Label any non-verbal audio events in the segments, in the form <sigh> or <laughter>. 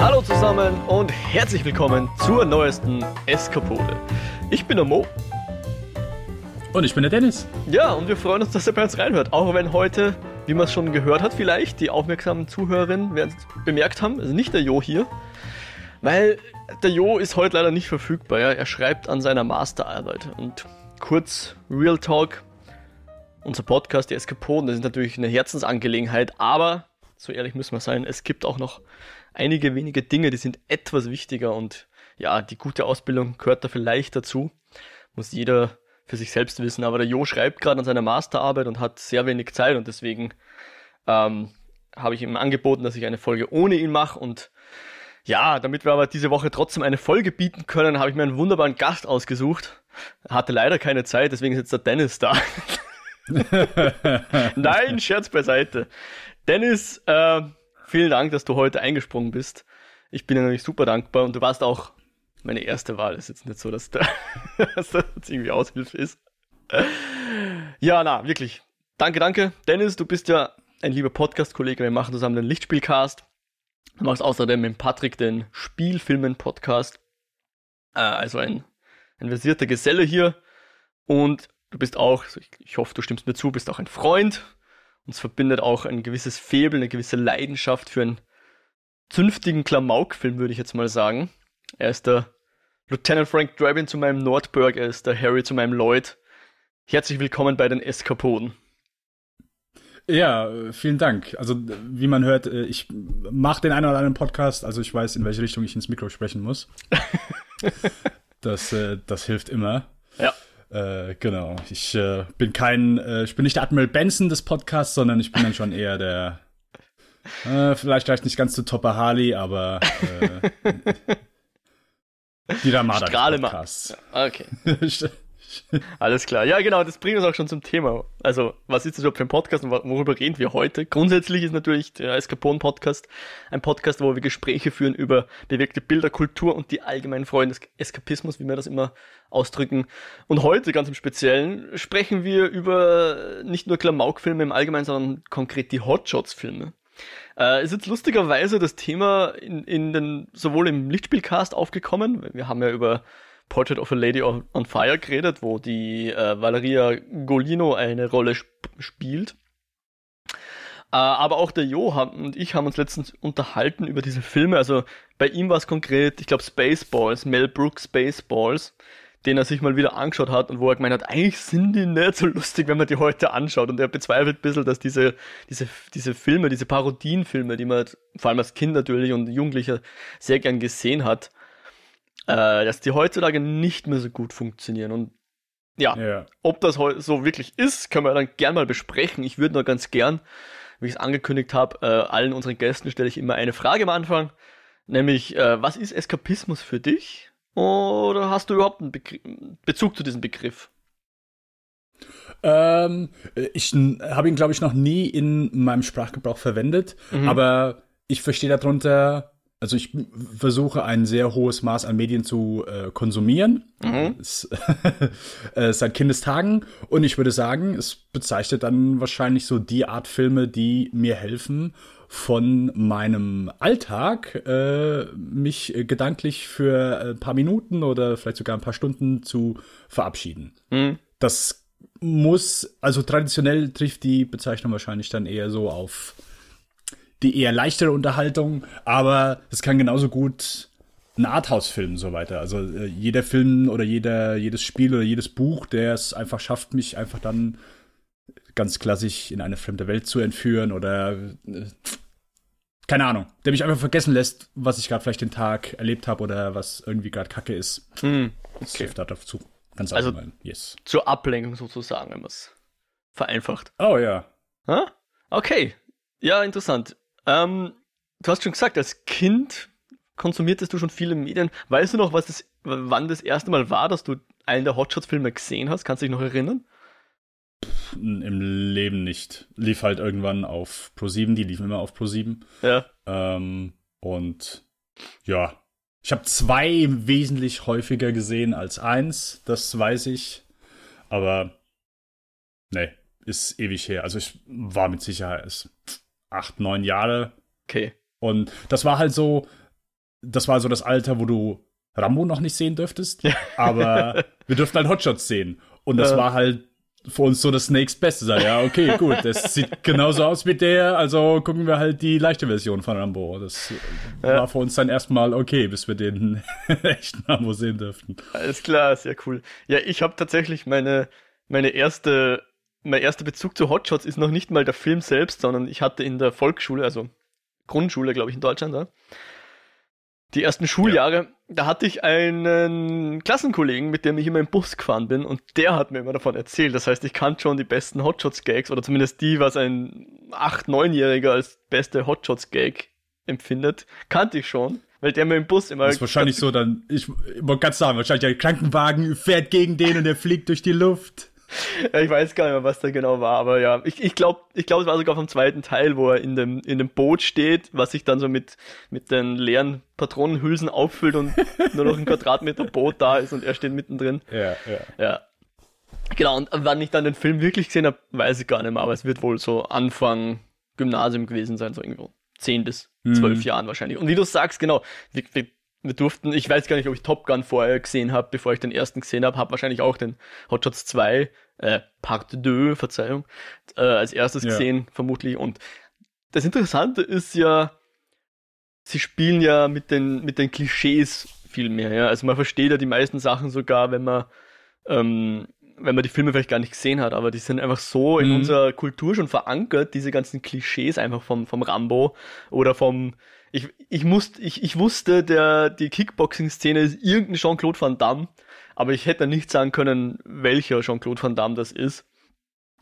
Hallo zusammen und herzlich willkommen zur neuesten Eskapode. Ich bin der Mo. Und ich bin der Dennis. Ja, und wir freuen uns, dass ihr bei uns reinhört. Auch wenn heute, wie man es schon gehört hat, vielleicht die aufmerksamen Zuhörerinnen werden es bemerkt haben, also nicht der Jo hier, weil der Jo ist heute leider nicht verfügbar. Ja? Er schreibt an seiner Masterarbeit. Und kurz Real Talk, unser Podcast, die Eskapoden, das ist natürlich eine Herzensangelegenheit, aber so ehrlich müssen wir sein, es gibt auch noch einige wenige Dinge, die sind etwas wichtiger und ja, die gute Ausbildung gehört da vielleicht dazu. Muss jeder für sich selbst wissen. Aber der Jo schreibt gerade an seiner Masterarbeit und hat sehr wenig Zeit und deswegen ähm, habe ich ihm angeboten, dass ich eine Folge ohne ihn mache und ja, damit wir aber diese Woche trotzdem eine Folge bieten können, habe ich mir einen wunderbaren Gast ausgesucht. Hatte leider keine Zeit, deswegen ist jetzt der Dennis da. <laughs> Nein, Scherz beiseite. Dennis, äh, vielen Dank, dass du heute eingesprungen bist. Ich bin dir natürlich super dankbar und du warst auch meine erste Wahl. Ist jetzt nicht so, dass, da, <laughs> dass das irgendwie Aushilfe ist. Ja, na, wirklich. Danke, danke. Dennis, du bist ja ein lieber Podcast-Kollege. Wir machen zusammen den Lichtspielcast. Du machst außerdem mit Patrick den Spielfilmen-Podcast. Äh, also ein, ein versierter Geselle hier. Und du bist auch, ich, ich hoffe, du stimmst mir zu, bist auch ein Freund. Uns verbindet auch ein gewisses Febel, eine gewisse Leidenschaft für einen zünftigen Klamauk-Film, würde ich jetzt mal sagen. Er ist der Lieutenant Frank Drabin zu meinem Nordberg, er ist der Harry zu meinem Lloyd. Herzlich willkommen bei den Eskapoden. Ja, vielen Dank. Also, wie man hört, äh, ich mache den einen oder anderen Podcast, also ich weiß, in welche Richtung ich ins Mikro sprechen muss. <laughs> das, äh, das hilft immer. Ja. Äh, genau. Ich äh, bin kein, äh, ich bin nicht der Admiral Benson des Podcasts, sondern ich bin dann schon eher der, äh, vielleicht vielleicht nicht ganz so Topper Harley, aber äh, <laughs> die Ramada Podcasts. Okay. <laughs> <laughs> Alles klar. Ja, genau, das bringt uns auch schon zum Thema. Also, was ist das überhaupt für ein Podcast und worüber reden wir heute? Grundsätzlich ist natürlich der Eskapon-Podcast ein Podcast, wo wir Gespräche führen über bewegte Bilder, Kultur und die allgemeinen Freunde des Eskapismus, wie wir das immer ausdrücken. Und heute ganz im Speziellen sprechen wir über nicht nur Klamauk-Filme im Allgemeinen, sondern konkret die Hotshots-Filme. Äh, ist jetzt lustigerweise das Thema in, in den, sowohl im Lichtspielcast aufgekommen, wir haben ja über Portrait of a Lady on, Fire geredet, wo die äh, Valeria Golino eine Rolle sp spielt. Äh, aber auch der Johann und ich haben uns letztens unterhalten über diese Filme. Also bei ihm war es konkret, ich glaube Spaceballs, Mel Brooks Spaceballs, den er sich mal wieder angeschaut hat und wo er gemeint hat, eigentlich sind die nicht so lustig, wenn man die heute anschaut. Und er bezweifelt ein bisschen, dass diese, diese, diese Filme, diese Parodienfilme, die man vor allem als Kind natürlich und Jugendlicher sehr gern gesehen hat, äh, dass die heutzutage nicht mehr so gut funktionieren. Und ja, ja. ob das so wirklich ist, können wir dann gern mal besprechen. Ich würde nur ganz gern, wie ich es angekündigt habe, äh, allen unseren Gästen stelle ich immer eine Frage am Anfang, nämlich, äh, was ist Eskapismus für dich? Oder hast du überhaupt einen Begr Bezug zu diesem Begriff? Ähm, ich habe ihn, glaube ich, noch nie in meinem Sprachgebrauch verwendet, mhm. aber ich verstehe darunter also ich versuche ein sehr hohes Maß an Medien zu äh, konsumieren mhm. <laughs> äh, seit Kindestagen und ich würde sagen, es bezeichnet dann wahrscheinlich so die Art Filme, die mir helfen, von meinem Alltag äh, mich gedanklich für ein paar Minuten oder vielleicht sogar ein paar Stunden zu verabschieden. Mhm. Das muss, also traditionell trifft die Bezeichnung wahrscheinlich dann eher so auf die eher leichtere Unterhaltung, aber es kann genauso gut ein Arthouse-Film so weiter. Also äh, jeder Film oder jeder, jedes Spiel oder jedes Buch, der es einfach schafft, mich einfach dann ganz klassisch in eine fremde Welt zu entführen oder äh, keine Ahnung, der mich einfach vergessen lässt, was ich gerade vielleicht den Tag erlebt habe oder was irgendwie gerade Kacke ist. Hm, okay. Das trifft darauf zu. Ganz also allgemein. Yes. Zur Ablenkung sozusagen, wenn man es vereinfacht. Oh ja. Huh? Okay. Ja, interessant. Ähm, du hast schon gesagt, als Kind konsumiertest du schon viele Medien. Weißt du noch, was das, wann das erste Mal war, dass du einen der Hotshots-Filme gesehen hast? Kannst du dich noch erinnern? Im Leben nicht. Lief halt irgendwann auf Pro7, die liefen immer auf Pro7. Ja. Ähm, und ja, ich habe zwei wesentlich häufiger gesehen als eins, das weiß ich. Aber nee, ist ewig her. Also ich war mit Sicherheit, acht, neun Jahre. Okay. Und das war halt so, das war so das Alter, wo du Rambo noch nicht sehen dürftest, aber <laughs> wir durften halt Hotshots sehen. Und das äh. war halt für uns so das nächstbeste. Sag, ja, okay, gut, das sieht genauso aus wie der, also gucken wir halt die leichte Version von Rambo. Das ja. war für uns dann erstmal okay, bis wir den <laughs> echten Rambo sehen dürften. Alles klar, sehr cool. Ja, ich habe tatsächlich meine, meine erste, mein erster Bezug zu Hotshots ist noch nicht mal der Film selbst, sondern ich hatte in der Volksschule, also Grundschule, glaube ich, in Deutschland, ja, die ersten Schuljahre, ja. da hatte ich einen Klassenkollegen, mit dem ich immer im Bus gefahren bin und der hat mir immer davon erzählt. Das heißt, ich kannte schon die besten Hotshots-Gags oder zumindest die, was ein 8-, 9-Jähriger als beste Hotshots-Gag empfindet, kannte ich schon. Weil der mir im Bus immer. Das ist wahrscheinlich so dann, ich wollte ganz sagen, wahrscheinlich der Krankenwagen fährt gegen den und der fliegt durch die Luft. Ja, <laughs> ich weiß gar nicht mehr, was da genau war, aber ja, ich, ich glaube, ich glaube, es war sogar vom zweiten Teil, wo er in dem, in dem Boot steht, was sich dann so mit, mit den leeren Patronenhülsen auffüllt und <laughs> nur noch ein Quadratmeter Boot da ist und er steht mittendrin. Ja, ja. Ja. Genau, und wann ich dann den Film wirklich gesehen habe, weiß ich gar nicht mehr, aber es wird wohl so Anfang Gymnasium gewesen sein, so irgendwo. Zehn bis zwölf mhm. Jahren wahrscheinlich. Und wie du sagst, genau, wir, wir wir durften, ich weiß gar nicht, ob ich Top Gun vorher gesehen habe, bevor ich den ersten gesehen habe, habe wahrscheinlich auch den Hot Shots 2, äh, Part 2, Verzeihung, äh, als erstes ja. gesehen, vermutlich. Und das Interessante ist ja, sie spielen ja mit den, mit den Klischees viel mehr, ja. Also man versteht ja die meisten Sachen sogar, wenn man, ähm, wenn man die Filme vielleicht gar nicht gesehen hat, aber die sind einfach so in mhm. unserer Kultur schon verankert, diese ganzen Klischees einfach vom, vom Rambo oder vom, ich, ich, musste, ich, ich wusste, der, die Kickboxing-Szene ist irgendein Jean-Claude Van Damme, aber ich hätte nicht sagen können, welcher Jean-Claude Van Damme das ist.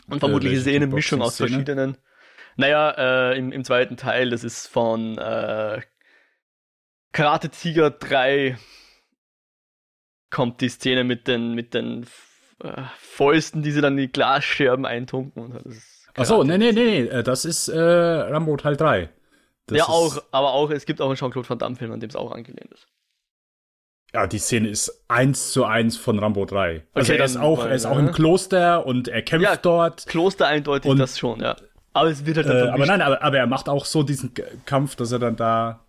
Und vermutlich ist es eh eine Mischung aus verschiedenen. Naja, äh, im, im zweiten Teil, das ist von äh, Karate Tiger 3 kommt die Szene mit den, mit den äh, Fäusten, die sie dann in die Glasscherben eintunken. Ach so, nee, nee, nee, äh, das ist äh, Rambo Teil 3. Das ja, auch, aber auch, es gibt auch einen Jean-Claude Van Damme-Film, an dem es auch angelehnt ist. Ja, die Szene ist eins zu eins von Rambo 3. Also okay, er ist auch, er ist auch im Kloster und er kämpft ja, dort. Kloster eindeutig und, das schon, ja. Aber es wird halt äh, Aber nein, aber, aber er macht auch so diesen Kampf, dass er dann da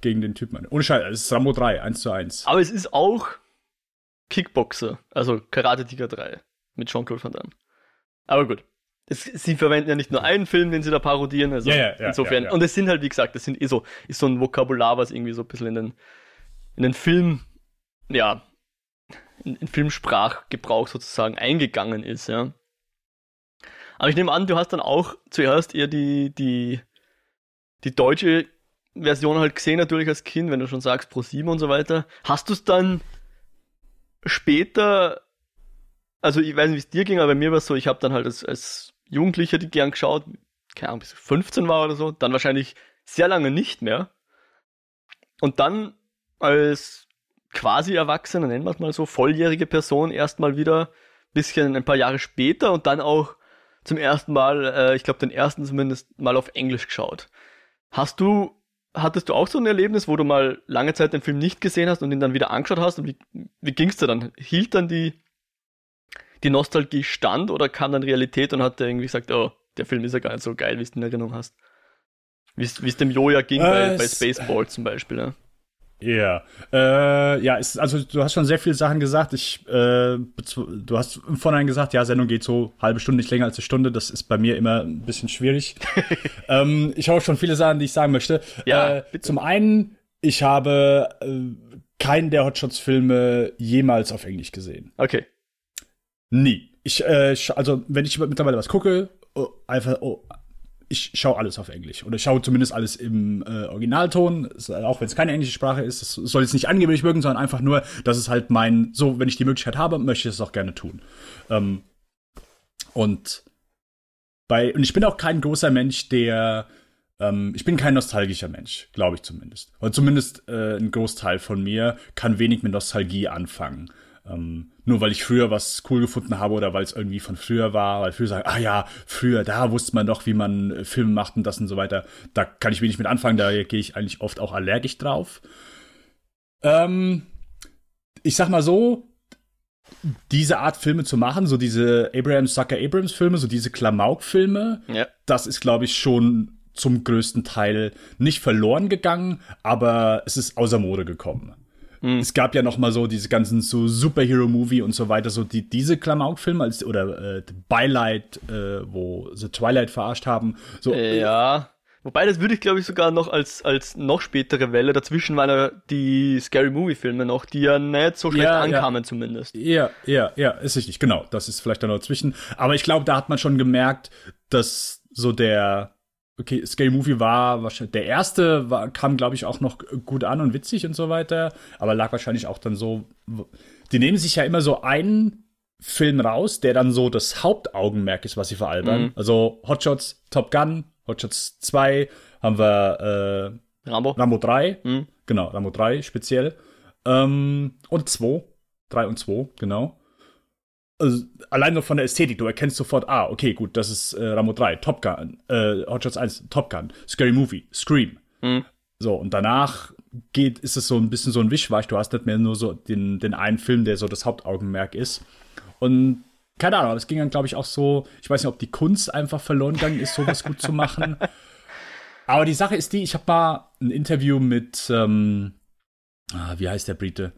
gegen den Typen. Ohne Scheiß, es ist Rambo 3, eins zu eins. Aber es ist auch Kickboxer, also Karate Tiger 3 mit Jean-Claude Van Damme. Aber gut es, sie verwenden ja nicht nur einen Film, den sie da parodieren, also ja, ja, ja, insofern. Und es sind halt, wie gesagt, das sind eh so, ist so ein Vokabular, was irgendwie so ein bisschen in den, in den Film, ja, in, in Filmsprachgebrauch sozusagen eingegangen ist, ja. Aber ich nehme an, du hast dann auch zuerst eher die, die, die deutsche Version halt gesehen, natürlich als Kind, wenn du schon sagst, Pro 7 und so weiter. Hast du es dann später, also ich weiß nicht, wie es dir ging, aber bei mir war es so, ich habe dann halt als, als Jugendlicher, die gern geschaut, keine Ahnung, bis 15 war oder so, dann wahrscheinlich sehr lange nicht mehr. Und dann als quasi Erwachsene, nennen wir es mal so, volljährige Person erstmal wieder bisschen ein paar Jahre später und dann auch zum ersten Mal, äh, ich glaube den ersten zumindest mal auf Englisch geschaut. Hast du, hattest du auch so ein Erlebnis, wo du mal lange Zeit den Film nicht gesehen hast und ihn dann wieder angeschaut hast und wie, wie ging's dir dann? Hielt dann die die Nostalgie stand oder kam dann Realität und hat irgendwie gesagt, oh, der Film ist ja gar nicht so geil, wie du es in Erinnerung hast? Wie es dem Joja ging äh, bei, bei Spaceball zum Beispiel, ja. Ja, yeah. äh, ja, ist, also du hast schon sehr viele Sachen gesagt. Ich, äh, du hast im Vorhinein gesagt, ja, Sendung geht so halbe Stunde, nicht länger als eine Stunde. Das ist bei mir immer ein bisschen schwierig. <laughs> ähm, ich habe schon viele Sachen, die ich sagen möchte. Ja, äh, zum einen, ich habe äh, keinen der Hotshots-Filme jemals auf Englisch gesehen. Okay. Nie. Ich, äh, also, wenn ich mittlerweile was gucke, oh, einfach, oh, ich schaue alles auf Englisch. Oder ich schaue zumindest alles im äh, Originalton, auch wenn es keine englische Sprache ist. Das soll jetzt nicht angeblich wirken, sondern einfach nur, dass es halt mein, so, wenn ich die Möglichkeit habe, möchte ich es auch gerne tun. Ähm, und bei, und ich bin auch kein großer Mensch, der, ähm, ich bin kein nostalgischer Mensch, glaube ich zumindest. Oder zumindest äh, ein Großteil von mir kann wenig mit Nostalgie anfangen. Ähm, nur weil ich früher was cool gefunden habe oder weil es irgendwie von früher war, weil früher sagen, ah ja, früher, da wusste man doch, wie man äh, Filme macht und das und so weiter. Da kann ich wenig mit anfangen, da gehe ich eigentlich oft auch allergisch drauf. Ähm, ich sag mal so, diese Art Filme zu machen, so diese Abraham Sucker Abrams Filme, so diese Klamauk-Filme, ja. das ist, glaube ich, schon zum größten Teil nicht verloren gegangen, aber es ist außer Mode gekommen. Mhm. Es gab ja noch mal so diese ganzen so Superhero-Movie und so weiter, so die diese Klamauk-Filme als oder äh, Bylight, äh, wo The Twilight verarscht haben. So, äh, ja. Wobei, das würde ich, glaube ich, sogar noch als, als noch spätere Welle. Dazwischen waren ja die Scary Movie-Filme noch, die ja nicht so schlecht ja, ankamen ja. zumindest. Ja, ja, ja, ist richtig, genau. Das ist vielleicht dann noch dazwischen. Aber ich glaube, da hat man schon gemerkt, dass so der, okay, Scary Movie war wahrscheinlich, der erste war, kam, glaube ich, auch noch gut an und witzig und so weiter. Aber lag wahrscheinlich auch dann so, die nehmen sich ja immer so einen Film raus, der dann so das Hauptaugenmerk ist, was sie veralbern. Mhm. Also Hotshots, Top Gun, Hotshots 2 haben wir äh, Rambo. Rambo 3. Mhm. Genau, Rambo 3 speziell. Ähm, und 2. 3 und 2, genau. Also, allein nur von der Ästhetik, du erkennst sofort, ah, okay, gut, das ist äh, Rambo 3, Top Gun, äh, Hotshots 1, Top Gun, Scary Movie, Scream. Mhm. So, und danach geht, ist es so ein bisschen so ein Wischweich. Du hast nicht mehr nur so den, den einen Film, der so das Hauptaugenmerk ist. Und keine Ahnung, es ging dann, glaube ich, auch so, ich weiß nicht, ob die Kunst einfach verloren gegangen ist, sowas gut zu machen. <laughs> Aber die Sache ist die, ich habe mal ein Interview mit, ähm, ah, wie heißt der Brite?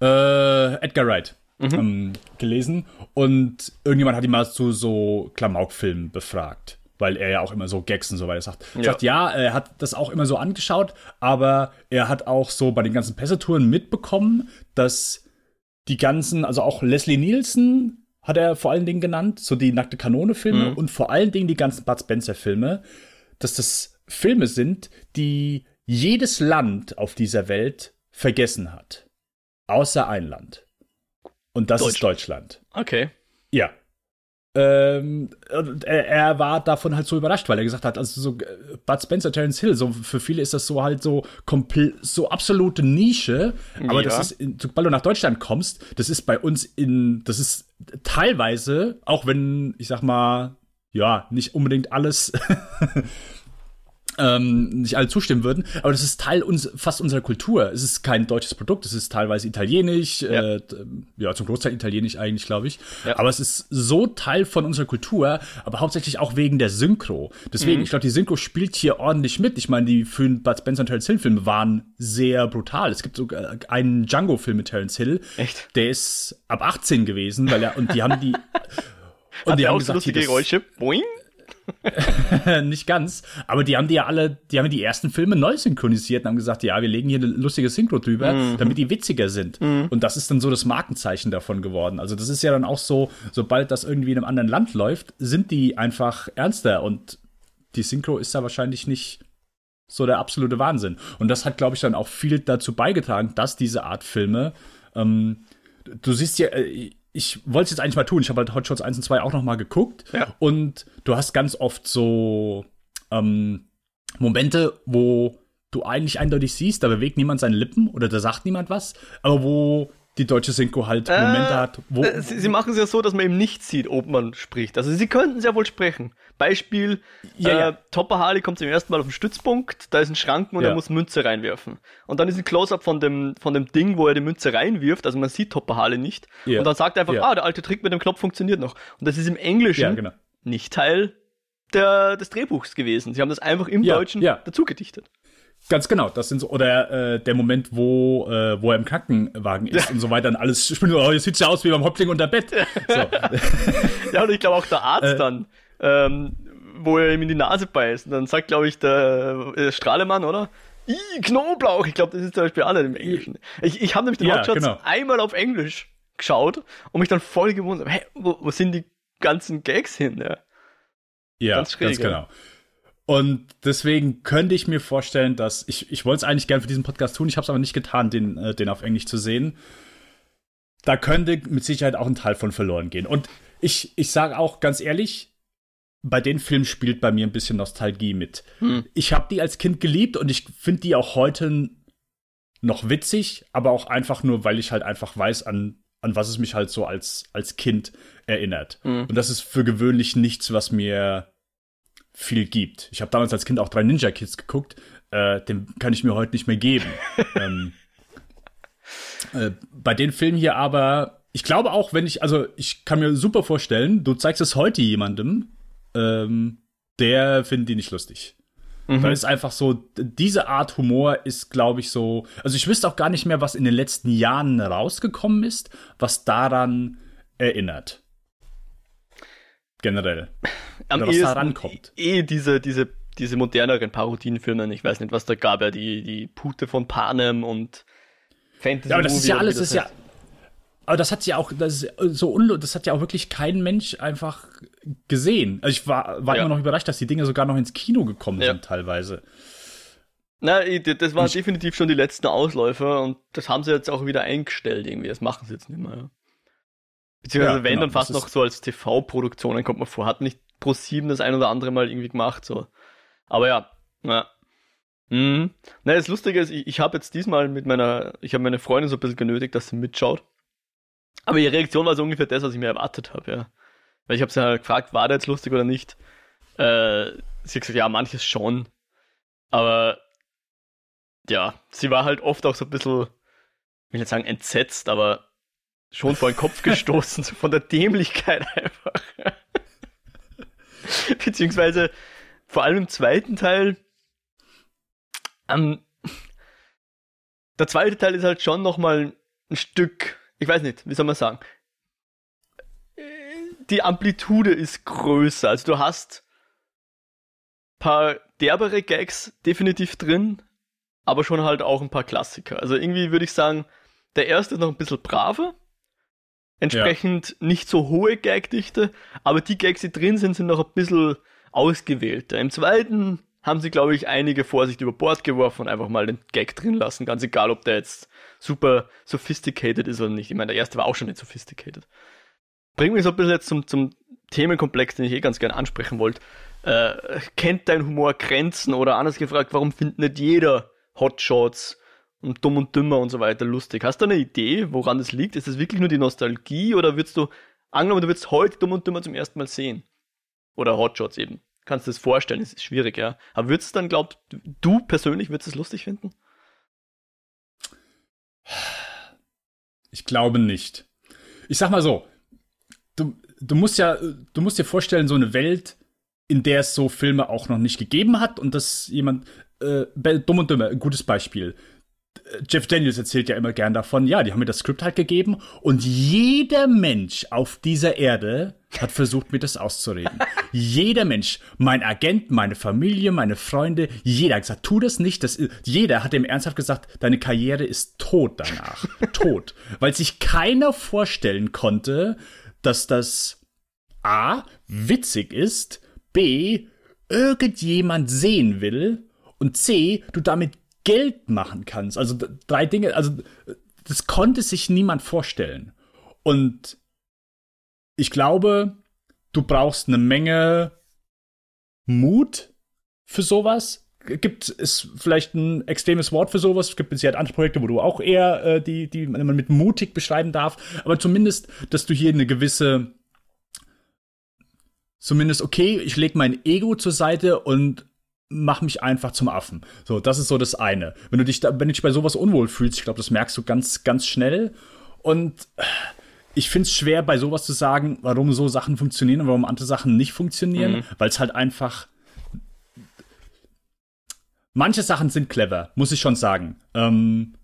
Äh, Edgar Wright. Mhm. Ähm, gelesen und irgendjemand hat ihn mal zu so Klamauk-Filmen befragt, weil er ja auch immer so Gags und so weiter sagt. Ja. sagt, ja, er hat das auch immer so angeschaut, aber er hat auch so bei den ganzen Pässetouren mitbekommen, dass die ganzen, also auch Leslie Nielsen hat er vor allen Dingen genannt, so die nackte Kanone-Filme mhm. und vor allen Dingen die ganzen Bud Spencer-Filme, dass das Filme sind, die jedes Land auf dieser Welt vergessen hat. Außer ein Land. Und das ist Deutschland. Okay. Ja. Ähm, er, er, war davon halt so überrascht, weil er gesagt hat, also so äh, Bud Spencer, Terence Hill, so für viele ist das so halt so komplett, so absolute Nische, aber ja. das ist, in, sobald du nach Deutschland kommst, das ist bei uns in, das ist teilweise, auch wenn, ich sag mal, ja, nicht unbedingt alles <laughs> ähm, nicht alle zustimmen würden, aber das ist Teil uns, fast unserer Kultur. Es ist kein deutsches Produkt, es ist teilweise italienisch, ja, äh, ja zum Großteil italienisch eigentlich, glaube ich. Ja. Aber es ist so Teil von unserer Kultur, aber hauptsächlich auch wegen der Synchro. Deswegen, mhm. ich glaube, die Synchro spielt hier ordentlich mit. Ich meine, die für Bud Spencer und Terence Hill Filme waren sehr brutal. Es gibt sogar einen Django-Film mit Terence Hill. Echt? Der ist ab 18 gewesen, weil er, und die haben die, <laughs> und Hat die haben auch gesagt, lustige Geräusche? Boing? <laughs> nicht ganz, aber die haben die ja alle, die haben die ersten Filme neu synchronisiert und haben gesagt, ja, wir legen hier eine lustige Synchro drüber, mhm. damit die witziger sind. Mhm. Und das ist dann so das Markenzeichen davon geworden. Also das ist ja dann auch so, sobald das irgendwie in einem anderen Land läuft, sind die einfach ernster und die Synchro ist da wahrscheinlich nicht so der absolute Wahnsinn. Und das hat, glaube ich, dann auch viel dazu beigetragen, dass diese Art Filme, ähm, du siehst ja, äh, ich wollte es jetzt eigentlich mal tun. Ich habe halt Hot Shots 1 und 2 auch noch mal geguckt. Ja. Und du hast ganz oft so ähm, Momente, wo du eigentlich eindeutig siehst, da bewegt niemand seine Lippen oder da sagt niemand was, aber wo die deutsche Synchro halt äh, Momente hat, wo. Äh, sie, sie machen es ja so, dass man eben nicht sieht, ob man spricht. Also sie könnten es ja wohl sprechen. Beispiel, ja, äh, ja. Topper Harley kommt zum ersten Mal auf den Stützpunkt, da ist ein Schranken und ja. er muss Münze reinwerfen. Und dann ist ein Close-Up von dem, von dem Ding, wo er die Münze reinwirft, also man sieht Topper Harley nicht. Ja. Und dann sagt er einfach, ah, der alte Trick mit dem Knopf funktioniert noch. Und das ist im Englischen genau. nicht Teil der, des Drehbuchs gewesen. Sie haben das einfach im Deutschen dazu gedichtet. Ganz genau, das sind so, oder äh, der Moment, wo, äh, wo er im Krankenwagen ist ja. und so weiter und alles spielt, oh, jetzt sieht ja aus wie beim Häuptling unter Bett. So. <laughs> ja, und ich glaube auch der Arzt äh, dann, ähm, wo er ihm in die Nase beißt. Und dann sagt, glaube ich, der äh, Strahlemann, oder? I, Knoblauch! Ich glaube, das ist zum Beispiel alle im Englischen. Ich, ich habe nämlich den ja, Hotshots genau. einmal auf Englisch geschaut und mich dann voll gewundert, hä, wo, wo sind die ganzen Gags hin? Ja, ja ganz, ganz genau. Und deswegen könnte ich mir vorstellen, dass ich, ich wollte es eigentlich gerne für diesen Podcast tun, ich habe es aber nicht getan, den, äh, den auf Englisch zu sehen. Da könnte mit Sicherheit auch ein Teil von verloren gehen. Und ich, ich sage auch ganz ehrlich, bei den Filmen spielt bei mir ein bisschen Nostalgie mit. Hm. Ich habe die als Kind geliebt und ich finde die auch heute noch witzig, aber auch einfach nur, weil ich halt einfach weiß, an, an was es mich halt so als, als Kind erinnert. Hm. Und das ist für gewöhnlich nichts, was mir viel gibt. Ich habe damals als Kind auch drei Ninja Kids geguckt. Äh, den kann ich mir heute nicht mehr geben. <laughs> ähm, äh, bei den Filmen hier aber, ich glaube auch, wenn ich, also ich kann mir super vorstellen, du zeigst es heute jemandem, ähm, der findet die nicht lustig. Mhm. Da ist einfach so, diese Art Humor ist, glaube ich, so. Also ich wüsste auch gar nicht mehr, was in den letzten Jahren rausgekommen ist, was daran erinnert. Generell. <laughs> Am Oder was da rankommt. Eh diese, diese, diese moderneren Parodienfilme, ich weiß nicht, was da gab, ja, die, die Pute von Panem und Fantasy. Ja, aber das ist ja alles, das ist ja. Aber das hat ja auch, das ist so unlo das hat ja auch wirklich kein Mensch einfach gesehen. Also ich war, war ja. immer noch überrascht, dass die Dinge sogar noch ins Kino gekommen ja. sind teilweise. Na, das waren definitiv schon die letzten Ausläufer und das haben sie jetzt auch wieder eingestellt irgendwie. Das machen sie jetzt nicht mehr. Beziehungsweise ja, wenn, genau, dann fast noch so als TV-Produktionen kommt man vor. Hat nicht Pro7 das ein oder andere Mal irgendwie gemacht, so. Aber ja, na. Mhm. Na, das Lustige ist, ich, ich habe jetzt diesmal mit meiner, ich habe meine Freundin so ein bisschen genötigt, dass sie mitschaut. Aber ihre Reaktion war so ungefähr das, was ich mir erwartet habe, ja. Weil ich habe sie halt gefragt, war der jetzt lustig oder nicht? Äh, sie hat gesagt, ja, manches schon. Aber ja, sie war halt oft auch so ein bisschen, ich will nicht sagen entsetzt, aber schon vor den Kopf <laughs> gestoßen, so von der Dämlichkeit einfach. <laughs> Beziehungsweise vor allem im zweiten Teil, ähm, der zweite Teil ist halt schon nochmal ein Stück, ich weiß nicht, wie soll man sagen, die Amplitude ist größer. Also du hast paar derbere Gags definitiv drin, aber schon halt auch ein paar Klassiker. Also irgendwie würde ich sagen, der erste ist noch ein bisschen braver. Entsprechend ja. nicht so hohe Gagdichte, aber die Gags, die drin sind, sind noch ein bisschen ausgewählter. Im zweiten haben sie, glaube ich, einige Vorsicht über Bord geworfen und einfach mal den Gag drin lassen, ganz egal, ob der jetzt super sophisticated ist oder nicht. Ich meine, der erste war auch schon nicht sophisticated. Bringen wir so ein bisschen jetzt zum, zum Themenkomplex, den ich eh ganz gerne ansprechen wollte. Äh, kennt dein Humor Grenzen oder anders gefragt, warum findet nicht jeder Hotshots und Dumm und Dümmer und so weiter lustig? Hast du eine Idee, woran das liegt? Ist das wirklich nur die Nostalgie oder würdest du, angenommen, du würdest heute Dumm und Dümmer zum ersten Mal sehen? Oder Hotshots eben. Kannst du das vorstellen? Das ist schwierig, ja. Aber würdest du dann, glaubt, du persönlich würdest es lustig finden? Ich glaube nicht. Ich sag mal so, du, du musst ja, du musst dir vorstellen, so eine Welt, in der es so Filme auch noch nicht gegeben hat und dass jemand, äh, Dumm und Dümmer, ein gutes Beispiel. Jeff Daniels erzählt ja immer gern davon, ja, die haben mir das Skript halt gegeben und jeder Mensch auf dieser Erde hat versucht, mir das auszureden. jeder Mensch, mein Agent, meine Familie, meine Freunde, jeder hat gesagt, tu das nicht. Das, jeder hat ihm ernsthaft gesagt, deine Karriere ist tot danach. tot. Weil sich keiner vorstellen konnte, dass das A witzig ist, B irgendjemand sehen will und C du damit Geld machen kannst. Also drei Dinge, also das konnte sich niemand vorstellen. Und ich glaube, du brauchst eine Menge Mut für sowas. Gibt es vielleicht ein extremes Wort für sowas? Es gibt mit Sicherheit andere Projekte, wo du auch eher äh, die, die man mit mutig beschreiben darf. Aber zumindest, dass du hier eine gewisse, zumindest okay, ich lege mein Ego zur Seite und mach mich einfach zum Affen. So, das ist so das eine. Wenn du dich da, wenn du dich bei sowas unwohl fühlst, ich glaube, das merkst du ganz, ganz schnell. Und ich finde es schwer, bei sowas zu sagen, warum so Sachen funktionieren und warum andere Sachen nicht funktionieren, mhm. weil es halt einfach. Manche Sachen sind clever, muss ich schon sagen. Ähm,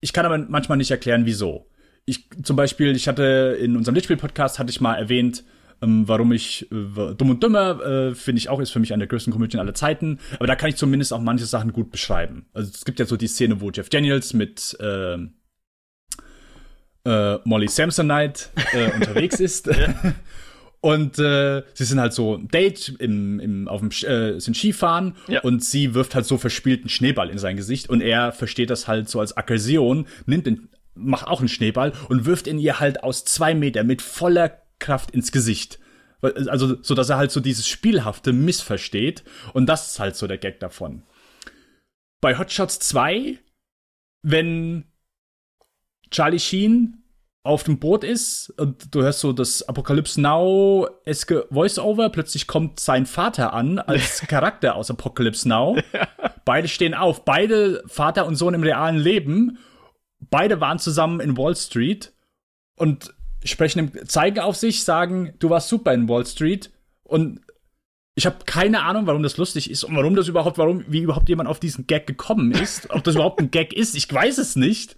ich kann aber manchmal nicht erklären, wieso. Ich, zum Beispiel, ich hatte in unserem Lichtspiel-Podcast hatte ich mal erwähnt, ähm, warum ich äh, Dumm und Dümmer äh, finde ich auch ist für mich eine der größten Komödien aller Zeiten. Aber da kann ich zumindest auch manche Sachen gut beschreiben. Also es gibt ja so die Szene, wo Jeff Daniels mit äh, äh, Molly Samsonite äh, <laughs> unterwegs ist. <laughs> Und äh, sie sind halt so ein Date im, im, auf dem äh, sind Skifahren ja. und sie wirft halt so verspielten Schneeball in sein Gesicht und er versteht das halt so als Aggression, nimmt den, macht auch einen Schneeball und wirft ihn ihr halt aus zwei Meter mit voller Kraft ins Gesicht. Also, so dass er halt so dieses Spielhafte missversteht. Und das ist halt so der Gag davon. Bei Hotshots 2, wenn Charlie Sheen auf dem Boot ist und du hörst so das Apocalypse Now eske Voice-Over, plötzlich kommt sein Vater an als <laughs> Charakter aus Apocalypse Now. <laughs> Beide stehen auf, beide Vater und Sohn im realen Leben. Beide waren zusammen in Wall Street und sprechen, zeigen auf sich, sagen, du warst super in Wall Street und ich habe keine Ahnung, warum das lustig ist und warum das überhaupt, warum, wie überhaupt jemand auf diesen Gag gekommen ist. Ob das überhaupt ein Gag ist, ich weiß es nicht.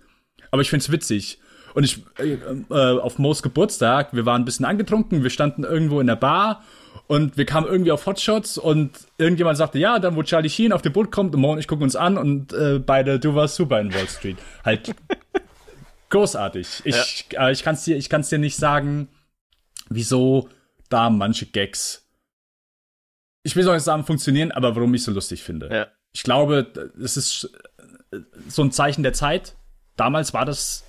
Aber ich find's witzig. Und ich, äh, äh, auf Moos Geburtstag, wir waren ein bisschen angetrunken, wir standen irgendwo in der Bar und wir kamen irgendwie auf Hotshots und irgendjemand sagte, ja, dann wo Charlie Sheen auf dem Boot kommt und Mo und ich gucken uns an und äh, beide, du warst super in Wall Street. Halt großartig. Ich, ja. äh, ich kann's dir, ich kann's dir nicht sagen, wieso da manche Gags, ich will so nicht sagen, funktionieren, aber warum ich so lustig finde. Ja. Ich glaube, es ist so ein Zeichen der Zeit. Damals war das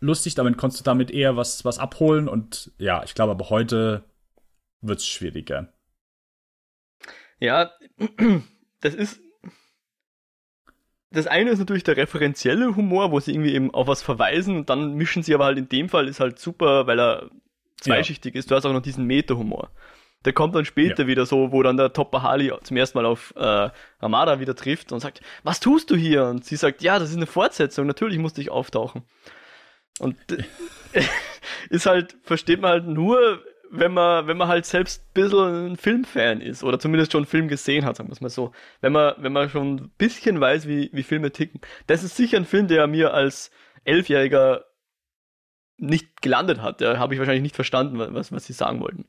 lustig, damit konntest du damit eher was, was abholen und ja, ich glaube aber heute wird es schwieriger. Ja, <clears throat> das ist. Das eine ist natürlich der referenzielle Humor, wo sie irgendwie eben auf was verweisen und dann mischen sie aber halt in dem Fall ist halt super, weil er zweischichtig ja. ist. Du hast auch noch diesen Meta-Humor. Der kommt dann später ja. wieder so, wo dann der Topper Harley zum ersten Mal auf äh, Amada wieder trifft und sagt, was tust du hier? Und sie sagt, ja, das ist eine Fortsetzung, natürlich musste ich auftauchen. Und <laughs> ist halt, versteht man halt nur, wenn man, wenn man halt selbst ein bisschen ein Filmfan ist oder zumindest schon einen Film gesehen hat, sagen wir es mal so. Wenn man, wenn man schon ein bisschen weiß, wie, wie Filme ticken. Das ist sicher ein Film, der mir als Elfjähriger nicht gelandet hat. Da habe ich wahrscheinlich nicht verstanden, was, was sie sagen wollten.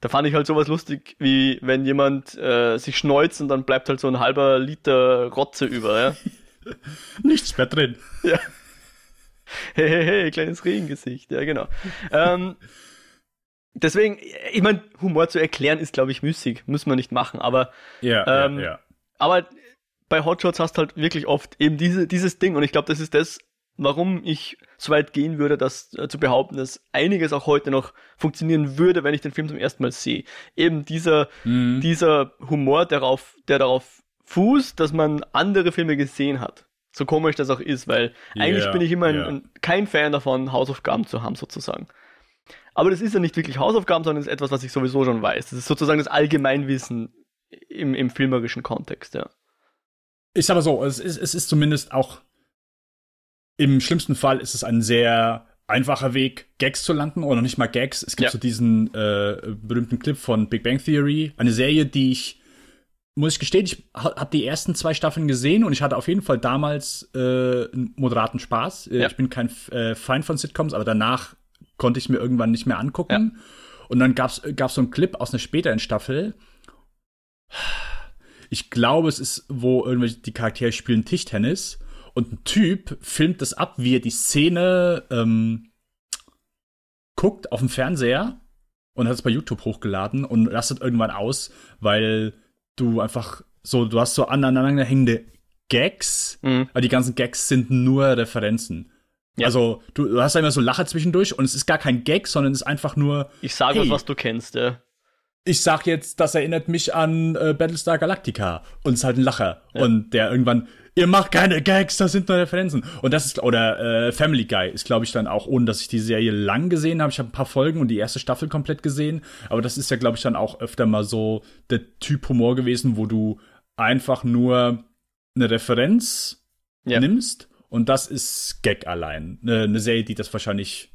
Da fand ich halt sowas lustig, wie wenn jemand äh, sich schneuzt und dann bleibt halt so ein halber Liter Rotze über. Ja? <laughs> Nichts mehr drin. Ja. <laughs> Hey, hey, hey, kleines Regengesicht, ja, genau. ähm, deswegen, ich meine, Humor zu erklären ist, glaube ich, müßig, muss man nicht machen, aber, ja, ähm, ja, ja. aber bei Hotshots hast du halt wirklich oft eben diese, dieses Ding und ich glaube, das ist das, warum ich so weit gehen würde, das äh, zu behaupten, dass einiges auch heute noch funktionieren würde, wenn ich den Film zum ersten Mal sehe. Eben dieser, mhm. dieser Humor darauf, der darauf fußt, dass man andere Filme gesehen hat. So komisch das auch ist, weil yeah, eigentlich bin ich immer yeah. ein, kein Fan davon, Hausaufgaben zu haben, sozusagen. Aber das ist ja nicht wirklich Hausaufgaben, sondern es ist etwas, was ich sowieso schon weiß. Das ist sozusagen das Allgemeinwissen im, im filmerischen Kontext, ja. Ist aber so, es ist, es ist zumindest auch im schlimmsten Fall ist es ein sehr einfacher Weg, Gags zu landen, oder noch nicht mal Gags. Es gibt ja. so diesen äh, berühmten Clip von Big Bang Theory, eine Serie, die ich muss ich gestehen, ich habe die ersten zwei Staffeln gesehen und ich hatte auf jeden Fall damals äh, einen moderaten Spaß. Äh, ja. Ich bin kein äh, Feind von Sitcoms, aber danach konnte ich mir irgendwann nicht mehr angucken. Ja. Und dann gab's gab's so einen Clip aus einer späteren Staffel. Ich glaube, es ist, wo irgendwelche die Charaktere spielen Tischtennis und ein Typ filmt das ab, wie er die Szene ähm, guckt auf dem Fernseher und hat es bei YouTube hochgeladen und rastet irgendwann aus, weil du einfach so, du hast so aneinander hängende Gags, mhm. aber die ganzen Gags sind nur Referenzen. Ja. Also, du, du hast immer so Lacher zwischendurch und es ist gar kein Gag, sondern es ist einfach nur. Ich sage hey, was, was du kennst, ja. Ich sag jetzt, das erinnert mich an äh, Battlestar Galactica und es ist halt ein Lacher. Ja. Und der irgendwann, ihr macht keine Gags, das sind nur Referenzen. Und das ist, oder äh, Family Guy ist, glaube ich, dann auch, ohne dass ich die Serie lang gesehen habe. Ich habe ein paar Folgen und die erste Staffel komplett gesehen. Aber das ist ja, glaube ich, dann auch öfter mal so der Typ Humor gewesen, wo du einfach nur eine Referenz ja. nimmst und das ist Gag allein. Eine, Serie, die das wahrscheinlich,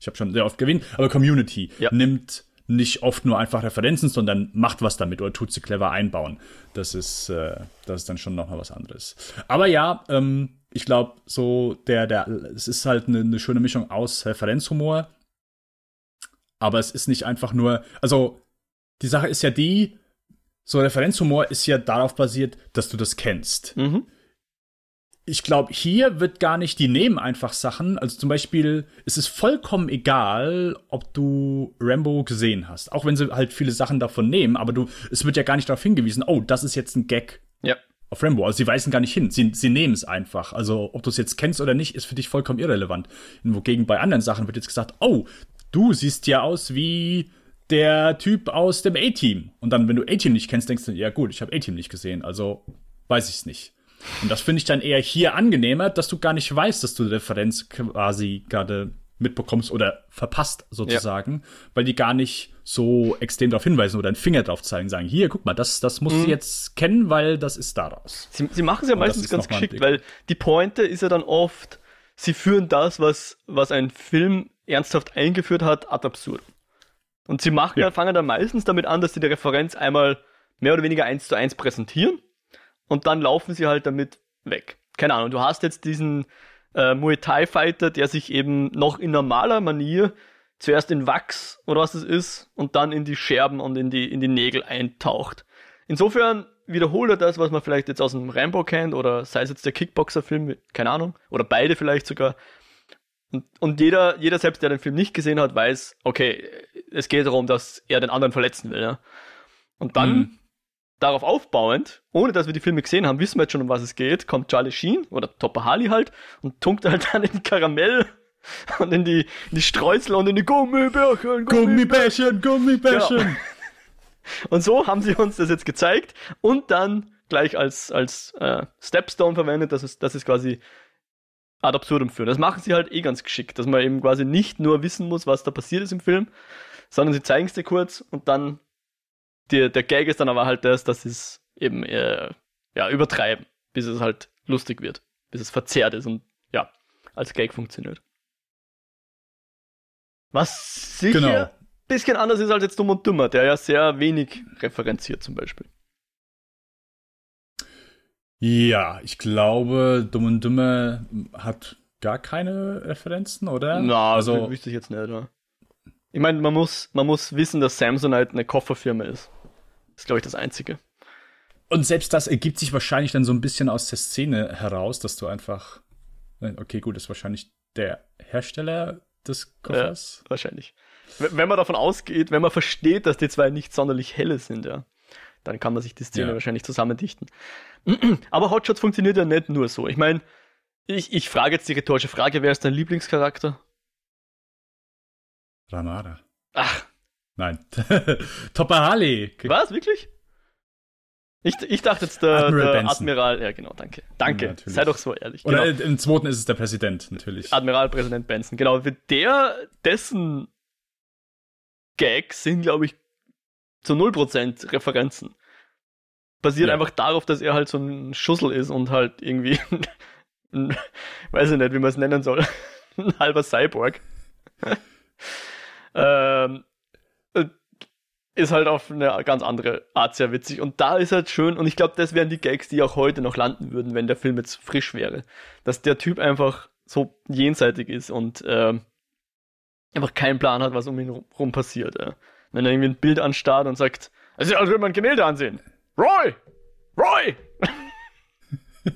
ich habe schon sehr oft gewinnt, aber Community ja. nimmt nicht oft nur einfach Referenzen, sondern macht was damit oder tut sie clever einbauen. Das ist, äh, das ist dann schon nochmal was anderes. Aber ja, ähm, ich glaube, so der, der, es ist halt eine, eine schöne Mischung aus Referenzhumor, aber es ist nicht einfach nur, also die Sache ist ja die, so Referenzhumor ist ja darauf basiert, dass du das kennst. Mhm ich glaube, hier wird gar nicht, die nehmen einfach Sachen. Also zum Beispiel, es ist vollkommen egal, ob du Rambo gesehen hast. Auch wenn sie halt viele Sachen davon nehmen, aber du, es wird ja gar nicht darauf hingewiesen, oh, das ist jetzt ein Gag. Ja. Auf Rambo. Also sie weisen gar nicht hin. Sie, sie nehmen es einfach. Also ob du es jetzt kennst oder nicht, ist für dich vollkommen irrelevant. Wogegen bei anderen Sachen wird jetzt gesagt, oh, du siehst ja aus wie der Typ aus dem A-Team. Und dann, wenn du A-Team nicht kennst, denkst du, ja gut, ich habe A-Team nicht gesehen, also weiß ich es nicht. Und das finde ich dann eher hier angenehmer, dass du gar nicht weißt, dass du die Referenz quasi gerade mitbekommst oder verpasst sozusagen, ja. weil die gar nicht so extrem darauf hinweisen oder einen Finger drauf zeigen, sagen, hier, guck mal, das, das musst mhm. du jetzt kennen, weil das ist daraus. Sie, sie machen es ja Und meistens ganz geschickt, weil die Pointe ist ja dann oft, sie führen das, was, was ein Film ernsthaft eingeführt hat, ad absurd. Und sie machen ja. fangen dann meistens damit an, dass sie die Referenz einmal mehr oder weniger eins zu eins präsentieren und dann laufen sie halt damit weg. Keine Ahnung, du hast jetzt diesen äh, Muay Thai Fighter, der sich eben noch in normaler Manier zuerst in Wachs oder was das ist und dann in die Scherben und in die, in die Nägel eintaucht. Insofern wiederhole er das, was man vielleicht jetzt aus dem Rambo kennt oder sei es jetzt der Kickboxer-Film, keine Ahnung, oder beide vielleicht sogar. Und, und jeder, jeder selbst, der den Film nicht gesehen hat, weiß, okay, es geht darum, dass er den anderen verletzen will. Ja? Und dann mhm. Darauf aufbauend, ohne dass wir die Filme gesehen haben, wissen wir jetzt schon, um was es geht, kommt Charlie Sheen oder Topper Harley halt und tunkt halt <laughs> dann in die Karamell und in die, in die Streusel und in die Gummibärchen. Gummibärchen, Gummibärchen. Genau. <laughs> Und so haben sie uns das jetzt gezeigt und dann gleich als, als äh, Stepstone verwendet, dass es, dass es quasi ad absurdum führt. Das machen sie halt eh ganz geschickt, dass man eben quasi nicht nur wissen muss, was da passiert ist im Film, sondern sie zeigen es dir kurz und dann der, der Gag ist dann aber halt das, dass sie es eben äh, ja, übertreiben, bis es halt lustig wird, bis es verzerrt ist und ja, als Gag funktioniert. Was sicher genau bisschen anders ist als jetzt Dumm und Dümmer, der ja sehr wenig referenziert zum Beispiel. Ja, ich glaube, Dumm und Dümmer hat gar keine Referenzen, oder? Na, also wüsste ich jetzt nicht, oder? Ich meine, man muss, man muss wissen, dass Samsonite eine Kofferfirma ist. Das ist, glaube ich, das Einzige. Und selbst das ergibt sich wahrscheinlich dann so ein bisschen aus der Szene heraus, dass du einfach. Okay, gut, das ist wahrscheinlich der Hersteller des Koffers. Ja, wahrscheinlich wenn man davon ausgeht, wenn man versteht, dass die zwei nicht sonderlich helle sind, ja, dann kann man sich die Szene ja. wahrscheinlich zusammendichten. <clears throat> Aber Hotshots funktioniert ja nicht nur so. Ich meine, ich, ich frage jetzt die rhetorische Frage, wer ist dein Lieblingscharakter? Ramada. Ach. Nein. <laughs> Topper Harley. Was, wirklich? Ich, ich dachte jetzt der Admiral, der Admiral, ja genau, danke. Danke, ja, sei doch so ehrlich. Oder genau. im zweiten ist es der Präsident, natürlich. Admiral Präsident Benson, genau. Der, dessen Gags sind, glaube ich, zu 0% Referenzen. Basiert ja. einfach darauf, dass er halt so ein Schussel ist und halt irgendwie, <laughs> ein, weiß ich nicht, wie man es nennen soll, <laughs> ein halber Cyborg. ähm, äh, ist halt auf eine ganz andere Art sehr witzig. Und da ist halt schön, und ich glaube, das wären die Gags, die auch heute noch landen würden, wenn der Film jetzt frisch wäre. Dass der Typ einfach so jenseitig ist und äh, einfach keinen Plan hat, was um ihn rum passiert. Ja. Wenn er irgendwie ein Bild anstarrt und sagt, ist, als würde man ein Gemälde ansehen. Roy! Roy! <laughs>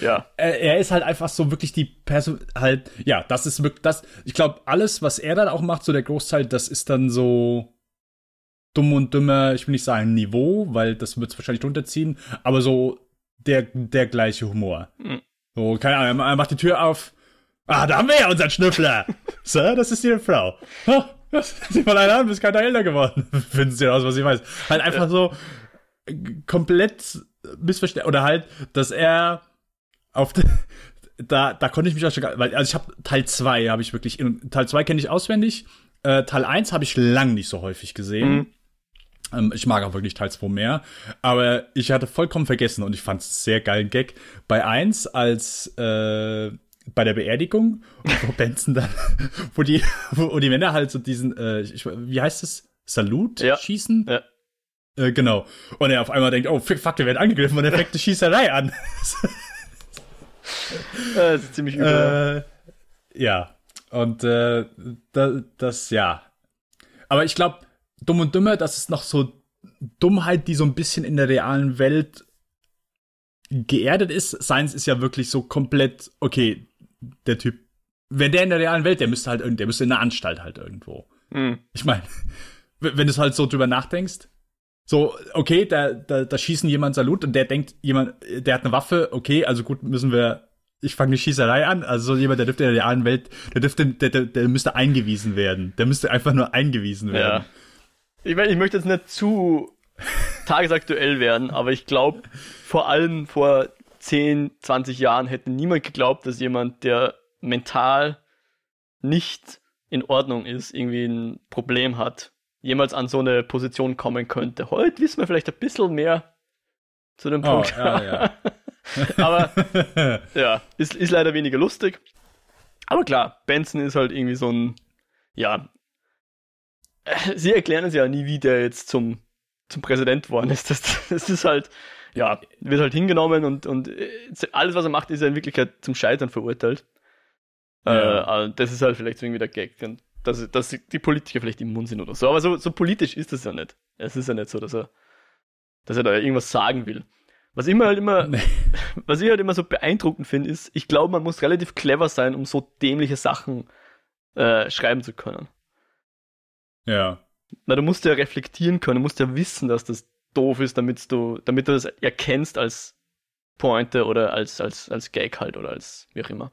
ja. Er, er, ist halt einfach so wirklich die Person, halt, ja, das ist wirklich, das, ich glaube, alles, was er dann auch macht, so der Großteil, das ist dann so dumm und dümmer, ich will nicht sagen Niveau, weil das wird es wahrscheinlich runterziehen, aber so der, der gleiche Humor. Mhm. So, keine Ahnung, er macht die Tür auf, Ah, da haben wir ja unseren Schnüffler. <laughs> Sir, das ist Ihre Frau. Oh, <laughs> sieh mal einer an, bist keiner älter geworden. <laughs> Finden Sie aus, was ich weiß. Halt einfach so äh, komplett missverständlich. Oder halt, dass er auf de, da, da konnte ich mich auch schon, weil, also ich habe Teil 2 habe ich wirklich, Teil 2 kenne ich auswendig. Äh, Teil 1 habe ich lang nicht so häufig gesehen. Mhm. Ähm, ich mag auch wirklich Teil 2 mehr. Aber ich hatte vollkommen vergessen und ich fand es sehr geilen Gag. Bei 1, als äh, bei der Beerdigung, <laughs> wo Benson dann, <laughs> wo die, wo die Männer halt so diesen, äh, ich, wie heißt es, Salut ja. schießen? Ja. Äh, genau. Und er auf einmal denkt, oh, fuck, der wird angegriffen und er fängt eine Schießerei an. <laughs> das ist ziemlich übel. Äh, ja. Und äh, da, das, ja. Aber ich glaube, Dumm und Dümmer, das ist noch so Dummheit, die so ein bisschen in der realen Welt geerdet ist. Science ist ja wirklich so komplett, okay, der Typ, wenn der in der realen Welt, der müsste halt, der müsste in der Anstalt halt irgendwo. Mhm. Ich meine, wenn du halt so drüber nachdenkst, so, okay, da, da, da schießen jemand Salut und der denkt, jemand, der hat eine Waffe, okay, also gut, müssen wir, ich fange eine Schießerei an, also so jemand, der dürfte in der realen Welt, der dürfte, der, der, der müsste eingewiesen werden. Der müsste einfach nur eingewiesen werden. Ja. Ich meine, ich möchte jetzt nicht zu tagesaktuell werden, aber ich glaube, vor allem vor 10, 20 Jahren hätte niemand geglaubt, dass jemand, der mental nicht in Ordnung ist, irgendwie ein Problem hat, jemals an so eine Position kommen könnte. Heute wissen wir vielleicht ein bisschen mehr zu dem oh, Punkt. Oh, ja, ja. <laughs> Aber ja, ist, ist leider weniger lustig. Aber klar, Benson ist halt irgendwie so ein, ja, <laughs> sie erklären es ja nie, wie der jetzt zum zum Präsident geworden ist. Das, das ist halt, ja, wird halt hingenommen und, und äh, alles, was er macht, ist ja in Wirklichkeit zum Scheitern verurteilt. Ja. Äh, das ist halt vielleicht so irgendwie der Gag, dass, dass die Politiker vielleicht immun sind oder so. Aber so, so politisch ist das ja nicht. Es ist ja nicht so, dass er, dass er da irgendwas sagen will. Was immer halt immer, <laughs> nee. was ich halt immer so beeindruckend finde, ist, ich glaube, man muss relativ clever sein, um so dämliche Sachen äh, schreiben zu können. Ja. Na, du musst ja reflektieren können, du musst ja wissen, dass das doof ist, damit du, damit du das erkennst als Pointe oder als, als, als Gag halt oder als wie auch immer.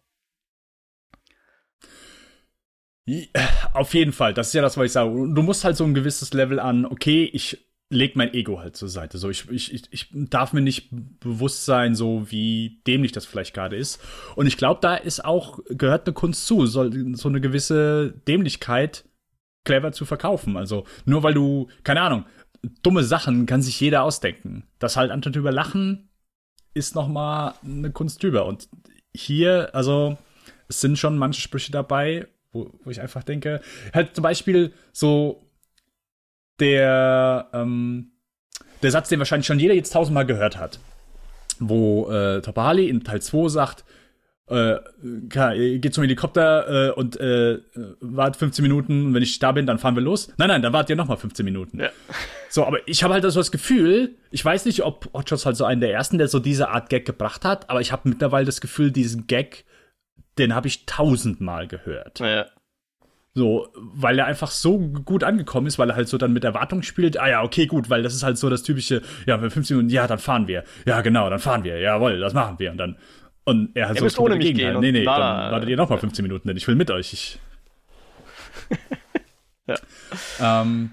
Auf jeden Fall, das ist ja das, was ich sage. Du musst halt so ein gewisses Level an, okay, ich leg mein Ego halt zur Seite. So, ich, ich, ich, darf mir nicht bewusst sein, so wie dämlich das vielleicht gerade ist. Und ich glaube, da ist auch, gehört eine Kunst zu, so, so eine gewisse Dämlichkeit clever zu verkaufen. Also, nur weil du, keine Ahnung, dumme Sachen kann sich jeder ausdenken. Das halt anstatt über Lachen ist noch mal eine Kunst drüber. Und hier, also, es sind schon manche Sprüche dabei, wo, wo ich einfach denke, halt zum Beispiel so der, ähm, der Satz, den wahrscheinlich schon jeder jetzt tausendmal gehört hat, wo äh, Topali in Teil 2 sagt, äh, geht zum Helikopter äh, und äh, wart 15 Minuten, wenn ich da bin, dann fahren wir los. Nein, nein, dann wart ihr nochmal 15 Minuten. Ja. So, aber ich habe halt so das Gefühl, ich weiß nicht, ob Hotshots halt so einen der ersten, der so diese Art Gag gebracht hat, aber ich habe mittlerweile das Gefühl, diesen Gag, den habe ich tausendmal gehört. Ja. So, weil er einfach so gut angekommen ist, weil er halt so dann mit Erwartung spielt. Ah ja, okay, gut, weil das ist halt so das typische, ja, für 15 Minuten, ja, dann fahren wir. Ja, genau, dann fahren wir. Jawohl, das machen wir. Und dann, und er hat so ohne mich gehen. Nee, nee, dann wartet ihr nochmal 15 Minuten, denn ich will mit euch. Ich <laughs> ja. Ähm,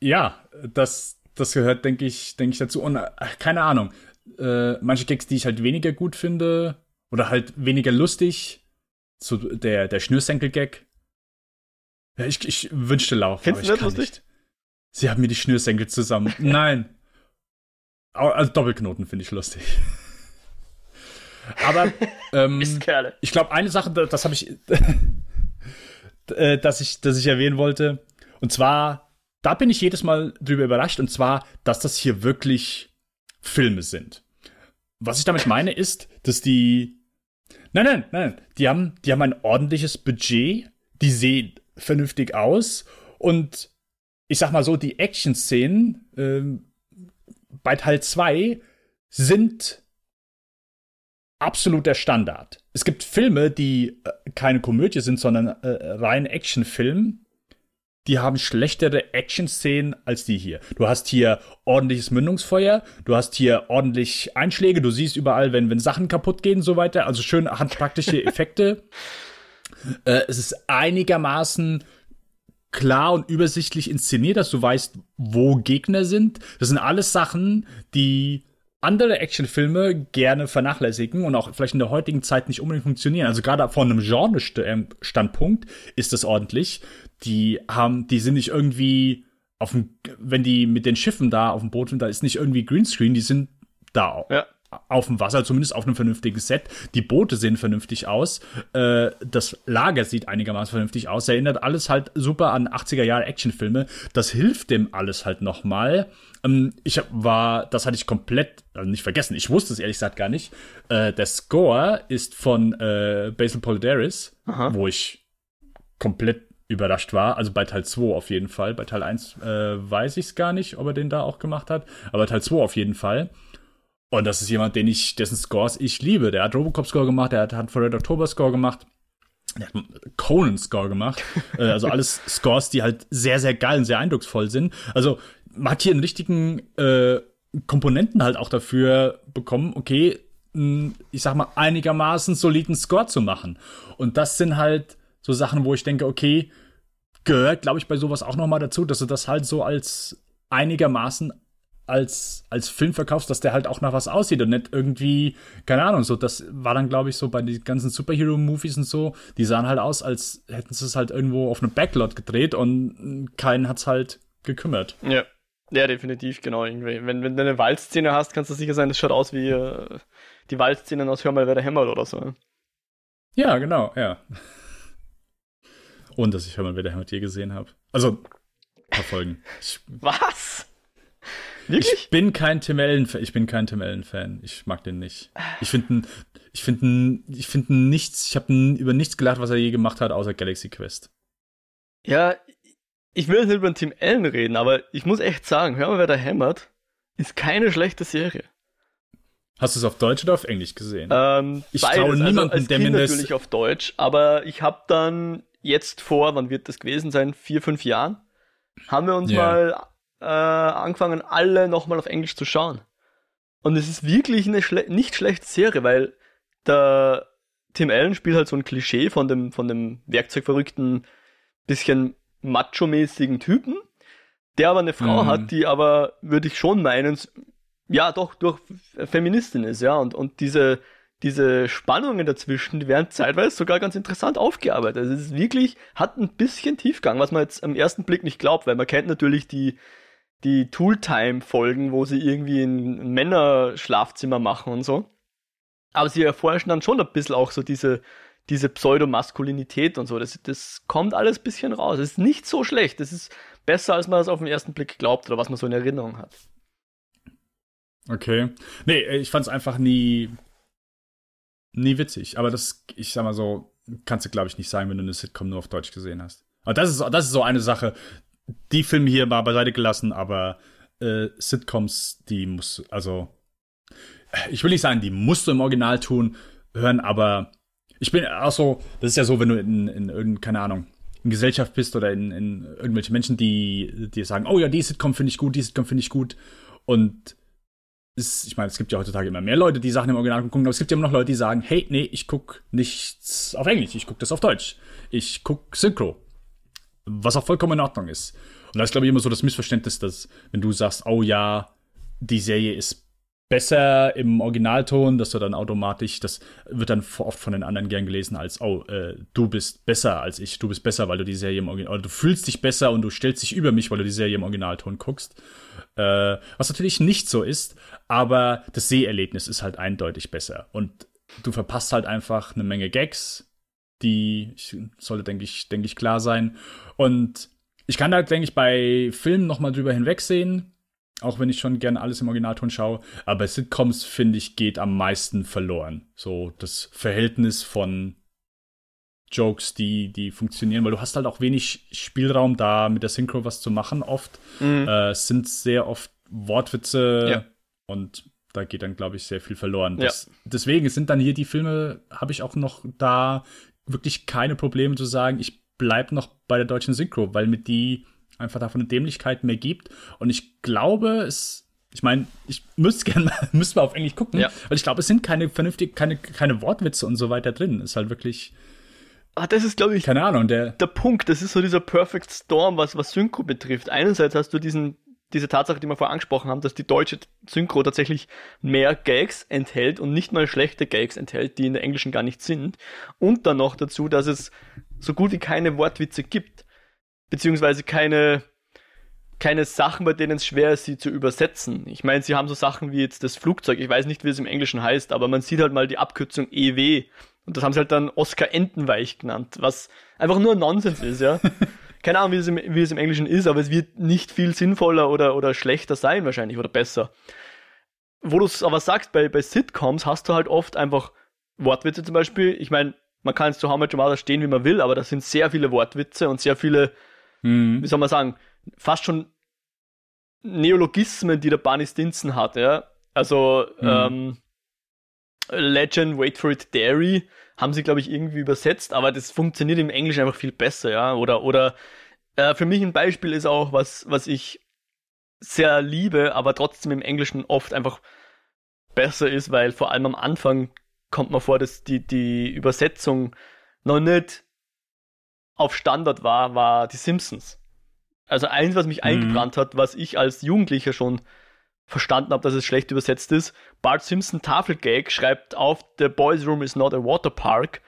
ja, das, das gehört, denke ich, denke ich dazu. Und ach, keine Ahnung. Äh, manche Gags, die ich halt weniger gut finde, oder halt weniger lustig, so der, der Schnürsenkel-Gag, ja, ich, ich wünschte Lauf. Kennst du das lustig? Nicht. Sie haben mir die Schnürsenkel zusammen. Nein. <laughs> Also Doppelknoten finde ich lustig. Aber <laughs> ähm, ich glaube, eine Sache, das habe ich, <laughs> äh, dass ich, dass ich erwähnen wollte, und zwar, da bin ich jedes Mal drüber überrascht, und zwar, dass das hier wirklich Filme sind. Was ich damit meine, ist, dass die, nein, nein, nein, die haben, die haben ein ordentliches Budget, die sehen vernünftig aus. Und ich sag mal so, die Action-Szenen äh, bei Teil 2 sind absolut der Standard. Es gibt Filme, die äh, keine Komödie sind, sondern äh, rein Actionfilm. Die haben schlechtere Action-Szenen als die hier. Du hast hier ordentliches Mündungsfeuer, du hast hier ordentlich Einschläge, du siehst überall, wenn, wenn Sachen kaputt gehen und so weiter. Also schön handpraktische Effekte. <laughs> Äh, es ist einigermaßen klar und übersichtlich inszeniert, dass du weißt, wo Gegner sind. Das sind alles Sachen, die andere Actionfilme gerne vernachlässigen und auch vielleicht in der heutigen Zeit nicht unbedingt funktionieren. Also gerade von einem Genre-Standpunkt ist das ordentlich. Die haben, die sind nicht irgendwie auf dem, wenn die mit den Schiffen da auf dem Boot sind, da ist nicht irgendwie Greenscreen, die sind da. Ja auf dem Wasser, zumindest auf einem vernünftigen Set. Die Boote sehen vernünftig aus. Äh, das Lager sieht einigermaßen vernünftig aus. Erinnert alles halt super an 80er Jahre Actionfilme. Das hilft dem alles halt nochmal. Ähm, ich war, das hatte ich komplett also nicht vergessen. Ich wusste es ehrlich gesagt gar nicht. Äh, der Score ist von äh, Basil Poldaris, wo ich komplett überrascht war. Also bei Teil 2 auf jeden Fall. Bei Teil 1 äh, weiß ich es gar nicht, ob er den da auch gemacht hat. Aber Teil 2 auf jeden Fall. Und das ist jemand, den ich, dessen Scores ich liebe. Der hat Robocop Score gemacht, der hat, hat Red October Score gemacht. Der hat Conan Score gemacht. <laughs> äh, also alles Scores, die halt sehr, sehr geil und sehr eindrucksvoll sind. Also man hat hier einen richtigen äh, Komponenten halt auch dafür bekommen, okay, ich sag mal, einigermaßen soliden Score zu machen. Und das sind halt so Sachen, wo ich denke, okay, gehört, glaube ich, bei sowas auch noch mal dazu, dass du das halt so als einigermaßen als, als Film verkaufst, dass der halt auch nach was aussieht und nicht irgendwie, keine Ahnung, so, das war dann, glaube ich, so bei den ganzen Superhero-Movies und so, die sahen halt aus, als hätten sie es halt irgendwo auf einem Backlot gedreht und keinen hat's halt gekümmert. Ja. Ja, definitiv, genau. Irgendwie. Wenn, wenn du eine Waldszene hast, kannst du sicher sein, das schaut aus wie äh, die Waldszenen aus Hör mal, wer der hämmert oder so. Ja, genau, ja. Und dass ich Hör mal, wer der hämmert je gesehen habe. Also, verfolgen. Was? Wirklich? Ich bin kein Tim Allen Fan. Ich bin kein Tim Allen Fan. Ich mag den nicht. Ich finde ich finde ich finde nichts, ich habe über nichts gelacht, was er je gemacht hat, außer Galaxy Quest. Ja, ich will jetzt nicht über den Tim Allen reden, aber ich muss echt sagen, hör mal, wer da hämmert, ist keine schlechte Serie. Hast du es auf Deutsch oder auf Englisch gesehen? Ähm, ich beides. traue Also niemandem, als der kind mir das- natürlich auf Deutsch, aber ich habe dann jetzt vor, wann wird das gewesen sein? Vier, fünf Jahren, haben wir uns Ja. mal äh, angefangen, alle nochmal auf Englisch zu schauen. Und es ist wirklich eine schle nicht schlechte Serie, weil der Tim Allen spielt halt so ein Klischee von dem, von dem werkzeugverrückten, bisschen macho-mäßigen Typen, der aber eine Frau Mhm. hat, die aber, würde ich schon meinen, ja, doch, durch Feministin ist, ja, und, und diese, diese Spannungen dazwischen, die werden zeitweise sogar ganz interessant aufgearbeitet. Also es ist wirklich, hat ein bisschen Tiefgang, was man jetzt am ersten Blick nicht glaubt, weil man kennt natürlich die, die Tooltime-Folgen, wo sie irgendwie ein Männerschlafzimmer machen und so. Aber sie erforschen dann schon ein bisschen auch so diese, diese Pseudomaskulinität und so. Das, das kommt alles ein bisschen raus. Es ist nicht so schlecht. Es ist besser, als man es auf den ersten Blick glaubt oder was man so in Erinnerung hat. Okay. Nee, ich fand es einfach nie, nie witzig. Aber das, ich sag mal so, kannst du, glaube ich, nicht sagen, wenn du eine Sitcom nur auf Deutsch gesehen hast. Aber das ist, das ist so eine Sache. Die Filme hier mal beiseite gelassen, aber äh, Sitcoms, die muss, also, ich will nicht sagen, die musst du im Original tun, hören, aber ich bin auch so, das ist ja so, wenn du in, in irgendeine, keine Ahnung, in Gesellschaft bist oder in, in irgendwelche Menschen, die dir sagen, oh ja, die Sitcom finde ich gut, die Sitcom finde ich gut. Und es, ich meine, es gibt ja heutzutage immer mehr Leute, die Sachen im Original gucken, aber es gibt ja immer noch Leute, die sagen, hey, nee, ich guck nichts auf Englisch, ich guck das auf Deutsch. Ich guck Synchro. Was auch vollkommen in Ordnung ist. Und da ist, glaube ich, immer so das Missverständnis, dass, wenn du sagst, oh ja, die Serie ist besser im Originalton, dass du dann automatisch, das wird dann oft von den anderen gern gelesen als, oh, äh, du bist besser als ich, du bist besser, weil du die Serie im Original, oder du fühlst dich besser und du stellst dich über mich, weil du die Serie im Originalton guckst. Äh, was natürlich nicht so ist, aber das Seherlebnis ist halt eindeutig besser. Und du verpasst halt einfach eine Menge Gags, die ich, sollte, denke ich, denke ich, klar sein. Und ich kann da, denke ich, bei Filmen noch mal drüber hinwegsehen, auch wenn ich schon gerne alles im Originalton schaue. Aber bei Sitcoms, finde ich, geht am meisten verloren. So das Verhältnis von Jokes, die, die funktionieren, weil du hast halt auch wenig Spielraum da mit der Synchro was zu machen oft. Mhm. Äh, es sind sehr oft Wortwitze Ja. und da geht dann, glaube ich, sehr viel verloren. Ja. Das, deswegen sind dann hier die Filme, habe ich auch noch da wirklich keine Probleme zu sagen, ich bleib noch bei der deutschen Synchro, weil mir die einfach davon eine Dämlichkeit mehr gibt. Und ich glaube, es, ich meine, ich müsste <laughs> gerne mal, müsste mal auf Englisch gucken, Ja. weil ich glaube, es sind keine vernünftig, keine, keine Wortwitze und so weiter drin. Ist halt wirklich, Ah, das ist, glaube ich, keine Ahnung, der, der Punkt. Das ist so dieser Perfect Storm, was, was Synchro betrifft. Einerseits hast du diesen, diese Tatsache, die wir vorher angesprochen haben, dass die deutsche Synchro tatsächlich mehr Gags enthält und nicht mal schlechte Gags enthält, die in der englischen gar nicht sind. Und dann noch dazu, dass es so gut wie keine Wortwitze gibt. Beziehungsweise keine, keine Sachen, bei denen es schwer ist, sie zu übersetzen. Ich meine, sie haben so Sachen wie jetzt das Flugzeug. Ich weiß nicht, wie es im Englischen heißt, aber man sieht halt mal die Abkürzung EW. Und das haben sie halt dann Oscar Entenweich genannt, was einfach nur Nonsens ist, ja. <laughs> Keine Ahnung, wie es, im, wie es im Englischen ist, aber es wird nicht viel sinnvoller oder, oder schlechter sein wahrscheinlich oder besser. Wo du es aber sagst, bei, bei Sitcoms hast du halt oft einfach Wortwitze zum Beispiel. Ich meine, man kann es zu How Much Mother stehen, wie man will, aber da sind sehr viele Wortwitze und sehr viele hm, wie soll man sagen, fast schon Neologismen, die der Barney Stinson hat, ja. Also, Mhm. ähm, Legend, Wait for it, Dairy haben sie, glaube ich, irgendwie übersetzt, aber das funktioniert im Englischen einfach viel besser, ja. Oder, oder äh, für mich ein Beispiel ist auch, was, was ich sehr liebe, aber trotzdem im Englischen oft einfach besser ist, weil vor allem am Anfang kommt mir vor, dass die, die Übersetzung noch nicht auf Standard war, war die Simpsons. Also eins, was mich Mhm. eingebrannt hat, was ich als Jugendlicher schon verstanden habe, dass es schlecht übersetzt ist. Bart Simpson Tafelgag schreibt auf, The Boys Room is not a water park,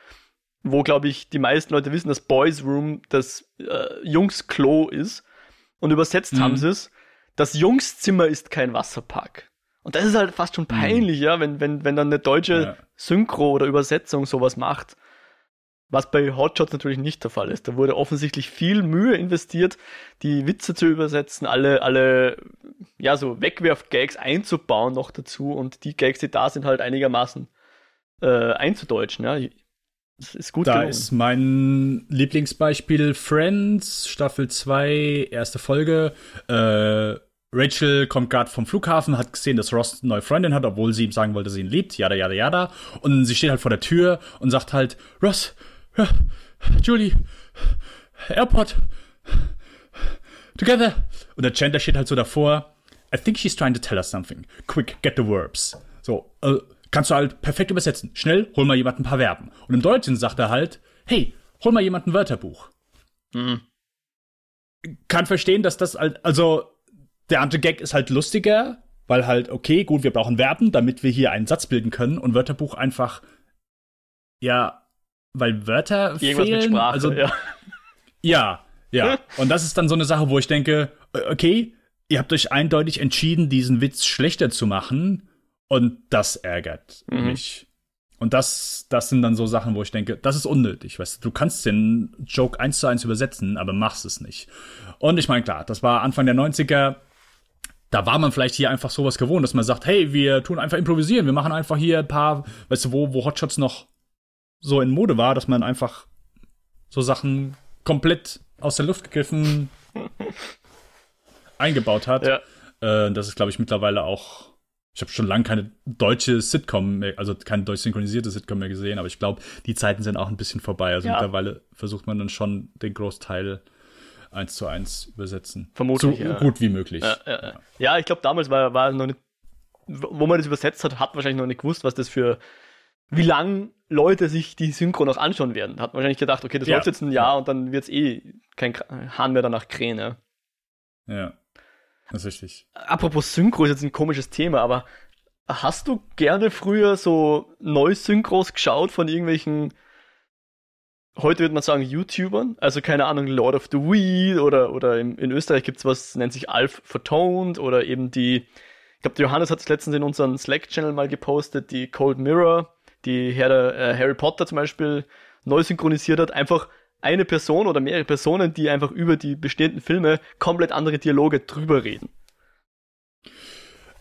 wo, glaube ich, die meisten Leute wissen, dass Boys Room das äh, Jungs-Klo ist. Und übersetzt Mhm. haben sie es, das Jungszimmer ist kein Wasserpark. Und das ist halt fast schon peinlich, ja, wenn, wenn, wenn dann eine deutsche Ja. Synchro oder Übersetzung sowas macht. Was bei Hotshots natürlich nicht der Fall ist. Da wurde offensichtlich viel Mühe investiert, die Witze zu übersetzen, alle, alle, ja, so Wegwerf-Gags einzubauen noch dazu und die Gags, die da sind, halt einigermaßen äh, einzudeutschen, ja. Das ist gut Da gelungen. ist mein Lieblingsbeispiel Friends, Staffel 2, erste Folge. Äh, Rachel kommt gerade vom Flughafen, hat gesehen, dass Ross eine neue Freundin hat, obwohl sie ihm sagen wollte, dass sie ihn liebt, jada, jada, jada. Und sie steht halt vor der Tür und sagt halt, Ross, Julie, Airport, together. Und der Chandler steht halt so davor, I think she's trying to tell us something. Quick, get the verbs. So, äh, kannst du halt perfekt übersetzen. Schnell, hol mal jemand ein paar Verben. Und im Deutschen sagt er halt, hey, hol mal jemand ein Wörterbuch. Mhm. Kann verstehen, dass das halt, also, der andere Gag ist halt lustiger, weil halt, okay, gut, wir brauchen Verben, damit wir hier einen Satz bilden können und Wörterbuch einfach, ja, weil Wörter Irgendwas fehlen. Mit Sprache, also, ja. ja, ja. Und das ist dann so eine Sache, wo ich denke, okay, ihr habt euch eindeutig entschieden, diesen Witz schlechter zu machen und das ärgert mhm. mich. Und das, das sind dann so Sachen, wo ich denke, das ist unnötig. Weißt du, du kannst den Joke eins zu eins übersetzen, aber machst es nicht. Und ich meine, klar, das war Anfang der 90er da war man vielleicht hier einfach sowas gewohnt, dass man sagt, hey, wir tun einfach improvisieren, wir machen einfach hier ein paar, weißt du, wo, wo Hotshots noch so in Mode war, dass man einfach so Sachen komplett aus der Luft gegriffen <laughs> eingebaut hat. Ja. Äh, das ist, glaube ich, mittlerweile auch. Ich habe schon lange keine deutsche Sitcom mehr, also keine deutsch synchronisierte Sitcom mehr gesehen, aber ich glaube, die Zeiten sind auch ein bisschen vorbei. Also ja. mittlerweile versucht man dann schon den Großteil eins zu eins übersetzen. Vermutlich. So ja. gut wie möglich. Ja, ja, ich glaube, damals war, war noch nicht, wo man das übersetzt hat, hat wahrscheinlich noch nicht gewusst, was das für, wie lang Leute sich die Synchro noch anschauen werden. Hat wahrscheinlich gedacht, okay, das läuft jetzt ein Jahr und dann wird es eh kein Hahn mehr danach krähen. Ja. Das ist richtig. Apropos Synchro ist jetzt ein komisches Thema, aber hast du gerne früher so Neusynchros geschaut von irgendwelchen heute würde man sagen YouTubern, also keine Ahnung, Lord of the Weed oder, oder in, in Österreich gibt's was, nennt sich Alf Vertoned oder eben die, ich glaube, Johannes hat es letztens in unseren Slack-Channel mal gepostet, die Cold Mirror, die Herr der, äh, Harry Potter zum Beispiel neu synchronisiert hat, einfach eine Person oder mehrere Personen, die einfach über die bestehenden Filme komplett andere Dialoge drüber reden.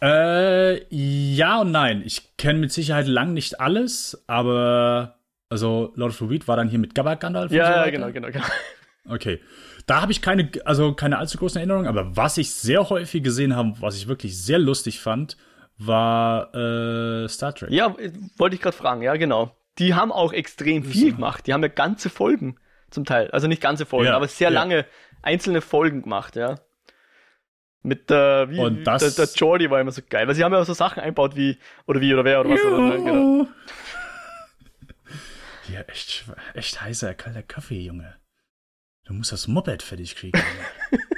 Äh, ja und nein. Ich kenne mit Sicherheit lang nicht alles, aber also Lord of the Weed war dann hier mit Gabba Gandalf. Ja, so genau, genau, genau. <laughs> Okay. Da habe ich keine, also keine allzu großen Erinnerungen, aber was ich sehr häufig gesehen habe, was ich wirklich sehr lustig fand, war äh, Star Trek. Ja, wollte ich gerade fragen, ja, genau. Die haben auch extrem viel gemacht. Die haben ja ganze Folgen zum Teil. Also nicht ganze Folgen, ja, aber sehr ja. lange einzelne Folgen gemacht, ja. Mit der, wie, Und das, der, der Jordi war immer so geil, weil sie haben ja auch so Sachen einbaut wie, oder wie, oder wer, oder was, oder, genau. Hier, echt, echt heißer, kalter Kaffee, Junge. Du musst das Moped fertig kriegen. <laughs>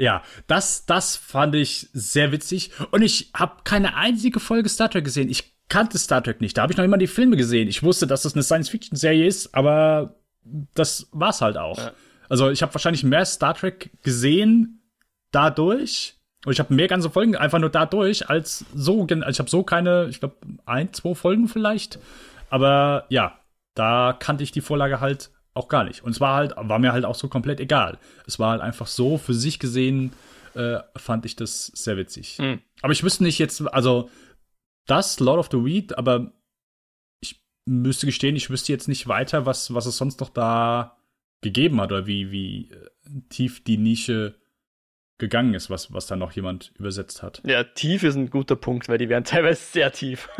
ja, das, das fand ich sehr witzig. Und ich habe keine einzige Folge Star Trek gesehen. Ich kannte Star Trek nicht. Da habe ich noch immer die Filme gesehen. Ich wusste, dass das eine Science-Fiction-Serie ist, aber das war's halt auch. Ja. Also ich habe wahrscheinlich mehr Star Trek gesehen dadurch. Und ich habe mehr ganze Folgen einfach nur dadurch, als so. Also ich habe so keine, ich glaube, ein, zwei Folgen vielleicht aber ja, da kannte ich die Vorlage halt auch gar nicht. Und es war halt, war mir halt auch so komplett egal. Es war halt einfach so, für sich gesehen, äh, fand ich das sehr witzig. Mhm. Aber ich wüsste nicht jetzt, also das, Lord of the Weed, aber ich müsste gestehen, ich wüsste jetzt nicht weiter, was, was es sonst noch da gegeben hat oder wie, wie äh, tief die Nische gegangen ist, was, was da noch jemand übersetzt hat. Ja, tief ist ein guter Punkt, weil die wären <laughs> teilweise sehr tief. <laughs>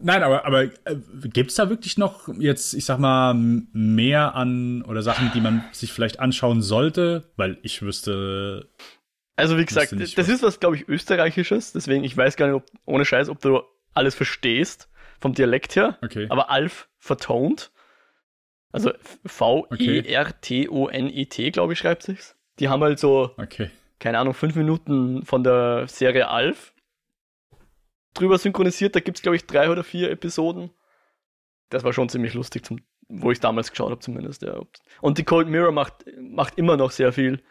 Nein, aber, aber äh, gibt es da wirklich noch jetzt, ich sag mal, mehr an oder Sachen, die man sich vielleicht anschauen sollte? Weil ich wüsste. Also, wie gesagt, das was ist was, glaube ich, Österreichisches. Deswegen, ich weiß gar nicht, ob, ohne Scheiß, ob du alles verstehst vom Dialekt her. Okay. Aber Alf vertont. Also V-E-R-T-O-N-E-T, glaube ich, schreibt sich's. Die haben halt so, okay. keine Ahnung, fünf Minuten von der Serie Alf drüber synchronisiert. Da gibt es, glaube ich, drei oder vier Episoden. Das war schon ziemlich lustig, zum, wo ich damals geschaut habe, zumindest. Ja. Und die Cold Mirror macht, macht immer noch sehr viel.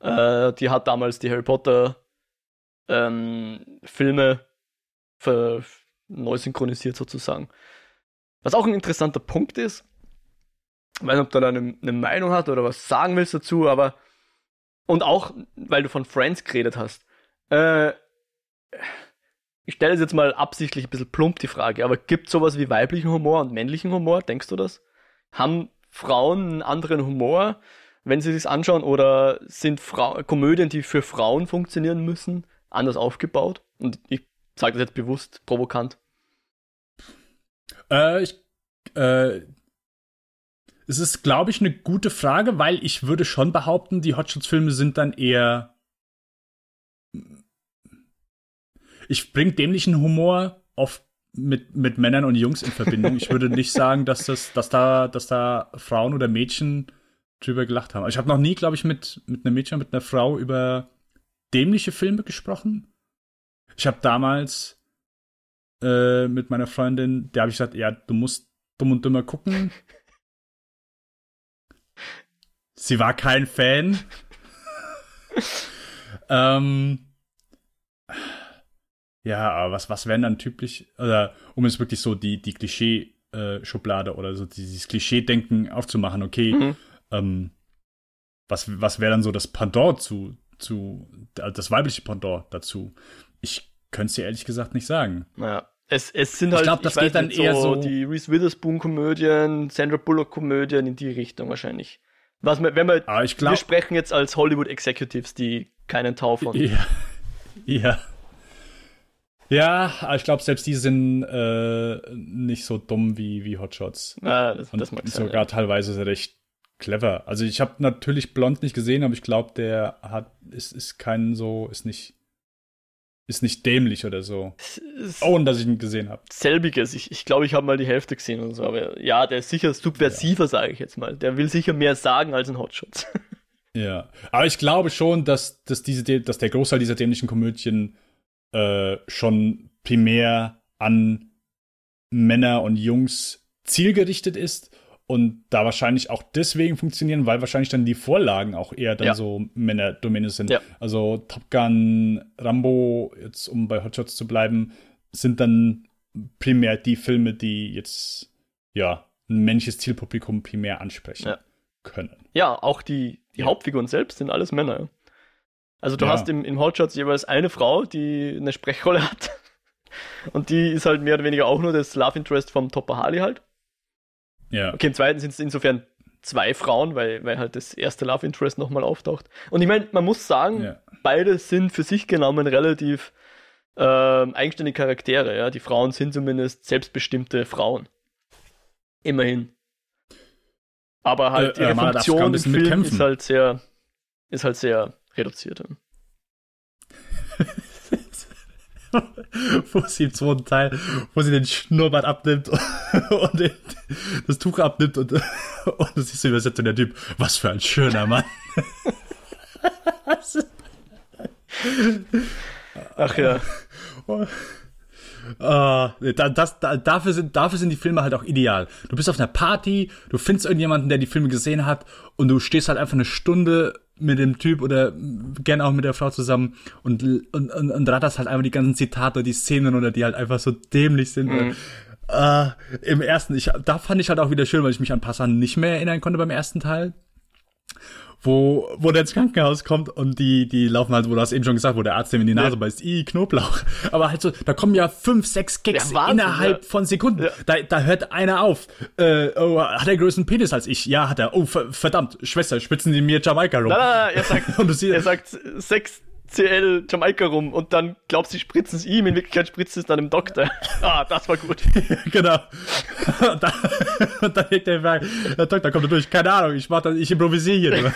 Äh, die hat damals die Harry Potter ähm, Filme für, neu synchronisiert sozusagen. Was auch ein interessanter Punkt ist, ich weiß nicht, ob du da eine, eine Meinung hast oder was sagen willst dazu, aber und auch, weil du von Friends geredet hast. Äh, ich stelle jetzt mal absichtlich ein bisschen plump die Frage, aber gibt sowas wie weiblichen Humor und männlichen Humor? Denkst du das? Haben Frauen einen anderen Humor, wenn sie sich anschauen, oder sind Fra Komödien, die für Frauen funktionieren müssen, anders aufgebaut? Und ich sage das jetzt bewusst provokant. Äh, ich, äh, es ist, glaube ich, eine gute Frage, weil ich würde schon behaupten, die Hotshots-Filme sind dann eher. Ich bringe dämlichen Humor oft mit, mit Männern und Jungs in Verbindung. Ich würde nicht sagen, dass das, dass da, dass da Frauen oder Mädchen drüber gelacht haben. Also ich habe noch nie, glaube ich, mit, mit einem Mädchen, mit einer Frau über dämliche Filme gesprochen. Ich habe damals äh, mit meiner Freundin, der habe ich gesagt, ja, du musst dumm und dümmer gucken. Sie war kein Fan. <laughs> ähm, ja, aber was, was wären dann typisch, oder um es wirklich so die, die Klischee-Schublade oder so dieses Klischee-Denken aufzumachen, okay, mhm. ähm, was, was wäre dann so das Pendant zu, zu, das weibliche Pendant dazu? Ich könnte es dir ehrlich gesagt nicht sagen. Naja. Es, es sind halt, ich glaube, das ich geht dann eher so, die Reese Witherspoon-Komödien, Sandra Bullock-Komödien in die Richtung wahrscheinlich. Was wir, wenn wir, ich glaub, wir sprechen jetzt als Hollywood Executives, die keinen Tau von. Ja. Ja. Ja, aber ich glaube, selbst die sind äh, nicht so dumm wie, wie Hotshots. Ah, das, Und das mag sogar sein, ja. teilweise recht clever. Also ich habe natürlich Blond nicht gesehen, aber ich glaube, der hat ist, ist kein so, ist nicht ist nicht dämlich oder so. Ohne dass ich ihn gesehen habe. Selbiges. Ich, ich glaube, ich habe mal die Hälfte gesehen und so. Aber ja, der ist sicher subversiver, ja. sage ich jetzt mal. Der will sicher mehr sagen als ein Hotshots. <laughs> Ja, aber ich glaube schon, dass, dass, diese, dass der Großteil dieser dämlichen Komödien äh, schon primär an Männer und Jungs zielgerichtet ist und da wahrscheinlich auch deswegen funktionieren, weil wahrscheinlich dann die Vorlagen auch eher dann ja. so Männerdomäne sind. Ja. Also Top Gun, Rambo, jetzt um bei Hotshots zu bleiben, sind dann primär die Filme, die jetzt ja ein männliches Zielpublikum primär ansprechen ja. können. Ja, auch die, die Hauptfiguren selbst sind alles Männer. Also du hast im, im Hotshots jeweils eine Frau, die eine Sprechrolle hat. <laughs> Und die ist halt mehr oder weniger auch nur das Love Interest vom Topper Harley halt. Ja. Okay, im zweiten sind es insofern zwei Frauen, weil, weil halt das erste Love Interest nochmal auftaucht. Und ich meine, man muss sagen, ja. beide sind für sich genommen relativ äh, eigenständige Charaktere. Ja? Die Frauen sind zumindest selbstbestimmte Frauen. Immerhin. Aber halt äh, ihre äh, Funktion im Film ist halt sehr, ist halt sehr reduziert. <laughs> wo sie im zweiten Teil, wo sie den Schnurrbart abnimmt <laughs> und den, das Tuch abnimmt und, <laughs> und das ist so übersetzt und der Typ, was für ein schöner Mann. Ach ja. Uh, das, das, dafür, sind, dafür sind die Filme halt auch ideal. Du bist auf einer Party, du findest irgendjemanden, der die Filme gesehen hat und du stehst halt einfach eine Stunde mit dem Typ oder gern auch mit der Frau zusammen und, und, und, und ratterst halt einfach die ganzen Zitate, die Szenen oder die halt einfach so dämlich sind. Mhm. Äh, Im ersten, ich, da fand ich halt auch wieder schön, weil ich mich an Passan nicht mehr erinnern konnte beim ersten Teil wo, wo der ins Krankenhaus kommt und die, die laufen halt, wo du hast eben schon gesagt, wo der Arzt dem in die Nase ja. beißt, i, Knoblauch. <laughs> Aber halt so, da kommen ja fünf, sechs Gags ja, Wahnsinn, innerhalb ja. von Sekunden. Da, da hört einer auf. Äh, oh, hat er größeren Penis als ich? Ja, hat er. Oh, verdammt, Schwester, spitzen Sie mir Jamaika rum. Nein, nein, nein, er <laughs> sagt, und du siehst, er sagt sechs CL Jamaika rum und dann glaubst du, spritzen es ihm, in Wirklichkeit spritzt es dann dem Doktor. <laughs> Ah, das war gut. <laughs> genau. Und dann, <laughs> und dann denkt der, der Doktor kommt durch, keine Ahnung, ich mach das, ich improvisiere hier.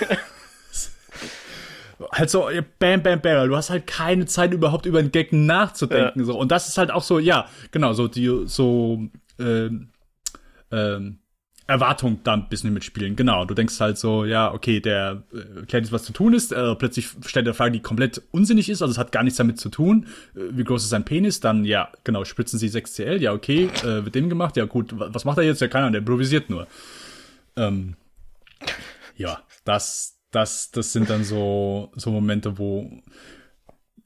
halt so, bam, bam, bam. Du hast halt keine Zeit überhaupt über den Gag nachzudenken. Ja. So. Und das ist halt auch so, ja, genau, so die, so, ähm, ähm, Erwartung da ein bisschen mitspielen. Genau, du denkst halt so, ja, okay, der äh, erklärt jetzt, was zu tun ist. Äh, plötzlich stellt er eine Frage, die komplett unsinnig ist, also es hat gar nichts damit zu tun. Äh, wie groß ist sein Penis? Dann, ja, genau, spritzen sie 6CL, ja, okay, äh, wird dem gemacht, ja gut, was macht er jetzt? Ja, keiner, der improvisiert nur. Ähm, ja, das, das, das sind dann so, so Momente, wo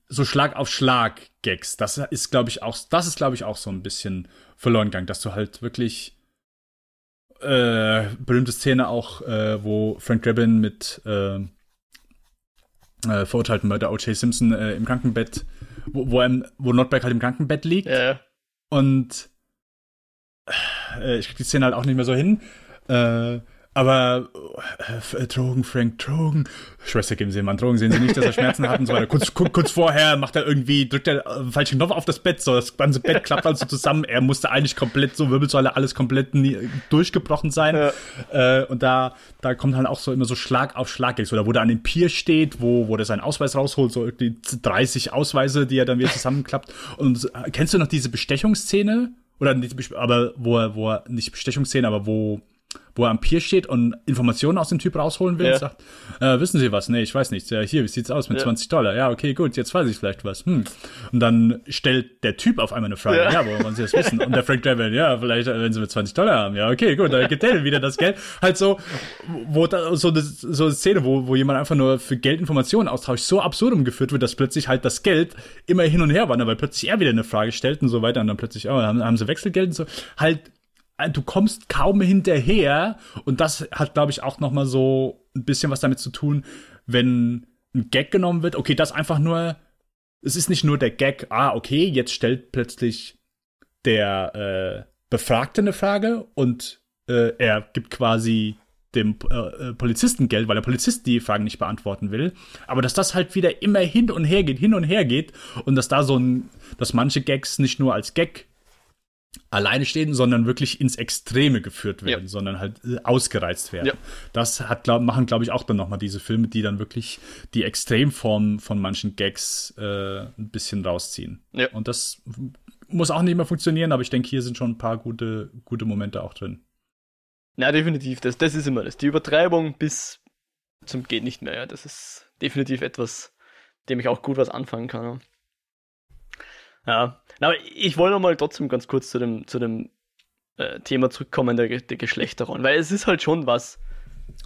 so Schlag auf Schlag Gags, das ist, glaube ich, auch, das ist, glaube ich, auch so ein bisschen verloren gegangen, dass du halt wirklich äh, berühmte Szene auch, äh, wo Frank Drebin mit äh, äh, verurteilten Mörder O.J. Simpson äh, im Krankenbett, wo, wo, er, wo Notberg halt im Krankenbett liegt. Ja. Und äh, ich krieg die Szene halt auch nicht mehr so hin. Äh, aber äh, Drogen, Frank, Drogen. Schwester, geben Sie ihm an Drogen, sehen Sie nicht, dass er Schmerzen hat und so weiter. Kurz, kurz vorher macht er irgendwie, drückt er äh, falschen Knopf auf das Bett, so das ganze Bett klappt also zusammen. Er musste eigentlich komplett so Wirbelsäule, alles komplett nie, durchgebrochen sein. Ja. Äh, und da, da kommt halt auch so immer so Schlag auf Schlag. Oder wo der an dem Pier steht, wo, wo der seinen Ausweis rausholt, so irgendwie 30 Ausweise, die er dann wieder zusammenklappt. Und äh, kennst du noch diese Bestechungsszene? Oder aber wo er, wo er, nicht Bestechungsszene, aber wo wo er am Pier steht und Informationen aus dem Typ rausholen will ja. und sagt, äh, wissen Sie was? Nee, ich weiß nichts. Ja, hier, wie sieht's aus mit ja. 20 Dollar? Ja, okay, gut, jetzt weiß ich vielleicht was. Hm. Und dann stellt der Typ auf einmal eine Frage, ja, ja wo wollen Sie das wissen? Und der Frank Draven, ja, vielleicht, wenn Sie mit 20 Dollar haben. Ja, okay, gut, dann gibt er wieder das Geld. Halt so, wo da, so eine, so eine Szene, wo, wo jemand einfach nur für Geld Informationen austauscht, so absurdum geführt wird, dass plötzlich halt das Geld immer hin und her wandert, weil plötzlich er wieder eine Frage stellt und so weiter und dann plötzlich, oh, haben, haben Sie Wechselgeld und so. Halt äh, du kommst kaum hinterher und das hat, glaube ich, auch noch mal so ein bisschen was damit zu tun, wenn ein Gag genommen wird. Okay, das einfach nur, es ist nicht nur der Gag, ah, okay, jetzt stellt plötzlich der äh, Befragte eine Frage und äh, er gibt quasi dem äh, Polizisten Geld, weil der Polizist die Fragen nicht beantworten will. Aber dass das halt wieder immer hin und her geht, hin und her geht und dass da so ein, dass manche Gags nicht nur als Gag alleine stehen, sondern wirklich ins Extreme geführt werden, ja. sondern halt äh, ausgereizt werden. Ja. Das hat, glaub, machen, glaube ich, auch dann nochmal diese Filme, die dann wirklich die Extremform von manchen Gags äh, ein bisschen rausziehen. Ja. Und das muss auch nicht mehr funktionieren, aber ich denke, hier sind schon ein paar gute, gute Momente auch drin. Na, definitiv. Das, das ist immer das. Die Übertreibung bis zum geht nicht mehr. Ja. Das ist definitiv etwas, dem ich auch gut was anfangen kann. Ja, aber ich wollte noch mal trotzdem ganz kurz zu dem, zu dem äh, Thema zurückkommen, der, der Geschlechterrollen, weil es ist halt schon was,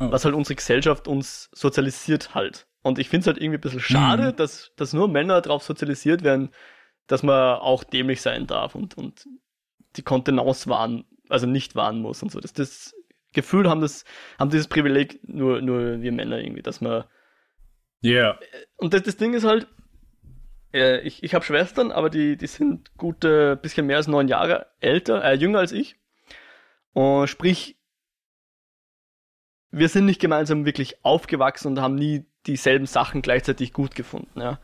oh. was halt unsere Gesellschaft uns sozialisiert halt. Und ich finde es halt irgendwie ein bisschen schade, mhm. dass, dass nur Männer darauf sozialisiert werden, dass man auch dämlich sein darf und, und die Kontenance wahren, also nicht wahren muss und so. Das, das Gefühl haben das, haben dieses Privileg nur, nur wir Männer irgendwie, dass man. Ja. Yeah. Und das, das Ding ist halt, äh, ich, ich habe Schwestern, aber die, die sind gute, bisschen mehr als neun Jahre älter, äh, jünger als ich. Und sprich, wir sind nicht gemeinsam wirklich aufgewachsen und haben nie dieselben Sachen gleichzeitig gut gefunden, ja.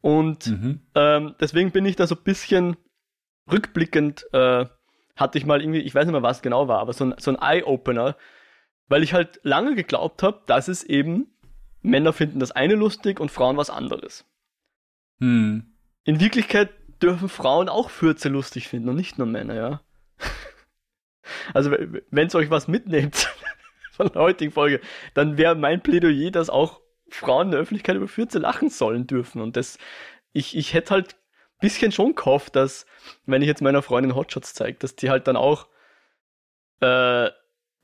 Und mhm. ähm, deswegen bin ich da so ein bisschen rückblickend, äh, hatte ich mal irgendwie, ich weiß nicht mehr, was genau war, aber so ein, so ein Eye-Opener, weil ich halt lange geglaubt habe, dass es eben Männer finden das eine lustig und Frauen was anderes. Hm. In Wirklichkeit dürfen Frauen auch Fürze lustig finden und nicht nur Männer, ja. <laughs> Also, wenn es euch was mitnehmt <laughs> von der heutigen Folge, dann wäre mein Plädoyer, dass auch Frauen in der Öffentlichkeit über Fürze lachen sollen dürfen. Und das, ich, ich hätte halt ein bisschen schon gehofft, dass, wenn ich jetzt meiner Freundin Hotshots zeige, dass die halt dann auch äh,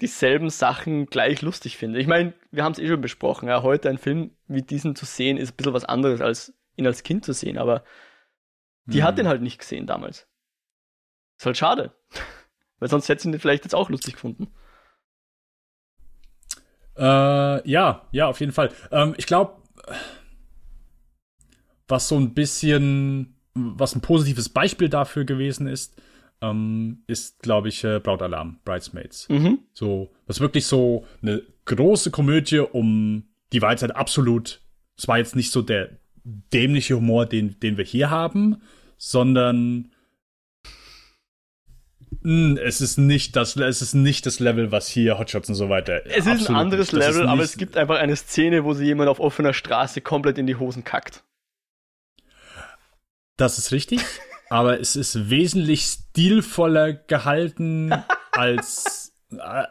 dieselben Sachen gleich lustig findet. Ich meine, wir haben es eh schon besprochen, ja, heute ein Film wie diesen zu sehen, ist ein bisschen was anderes als ihn als Kind zu sehen, aber die hm. hat den halt nicht gesehen damals. Ist halt schade. <laughs> Weil sonst hätte sie ihn vielleicht jetzt auch lustig gefunden. Äh, ja, ja, auf jeden Fall. Ähm, ich glaube, was so ein bisschen, was ein positives Beispiel dafür gewesen ist, ähm, ist, glaube ich, äh, Brautalarm, Bridesmaids. Mhm. So, was wirklich so eine große Komödie um, die war jetzt halt absolut, es war jetzt nicht so der, dämliche Humor, den, den wir hier haben, sondern hm, es ist nicht das, es ist nicht das Level, was hier Hotshots und so weiter. Es ist ein anderes Level, aber es gibt einfach eine Szene, wo sie jemand auf offener Straße komplett in die Hosen kackt. Das ist richtig, <laughs> aber es ist wesentlich stilvoller gehalten <laughs> als äh,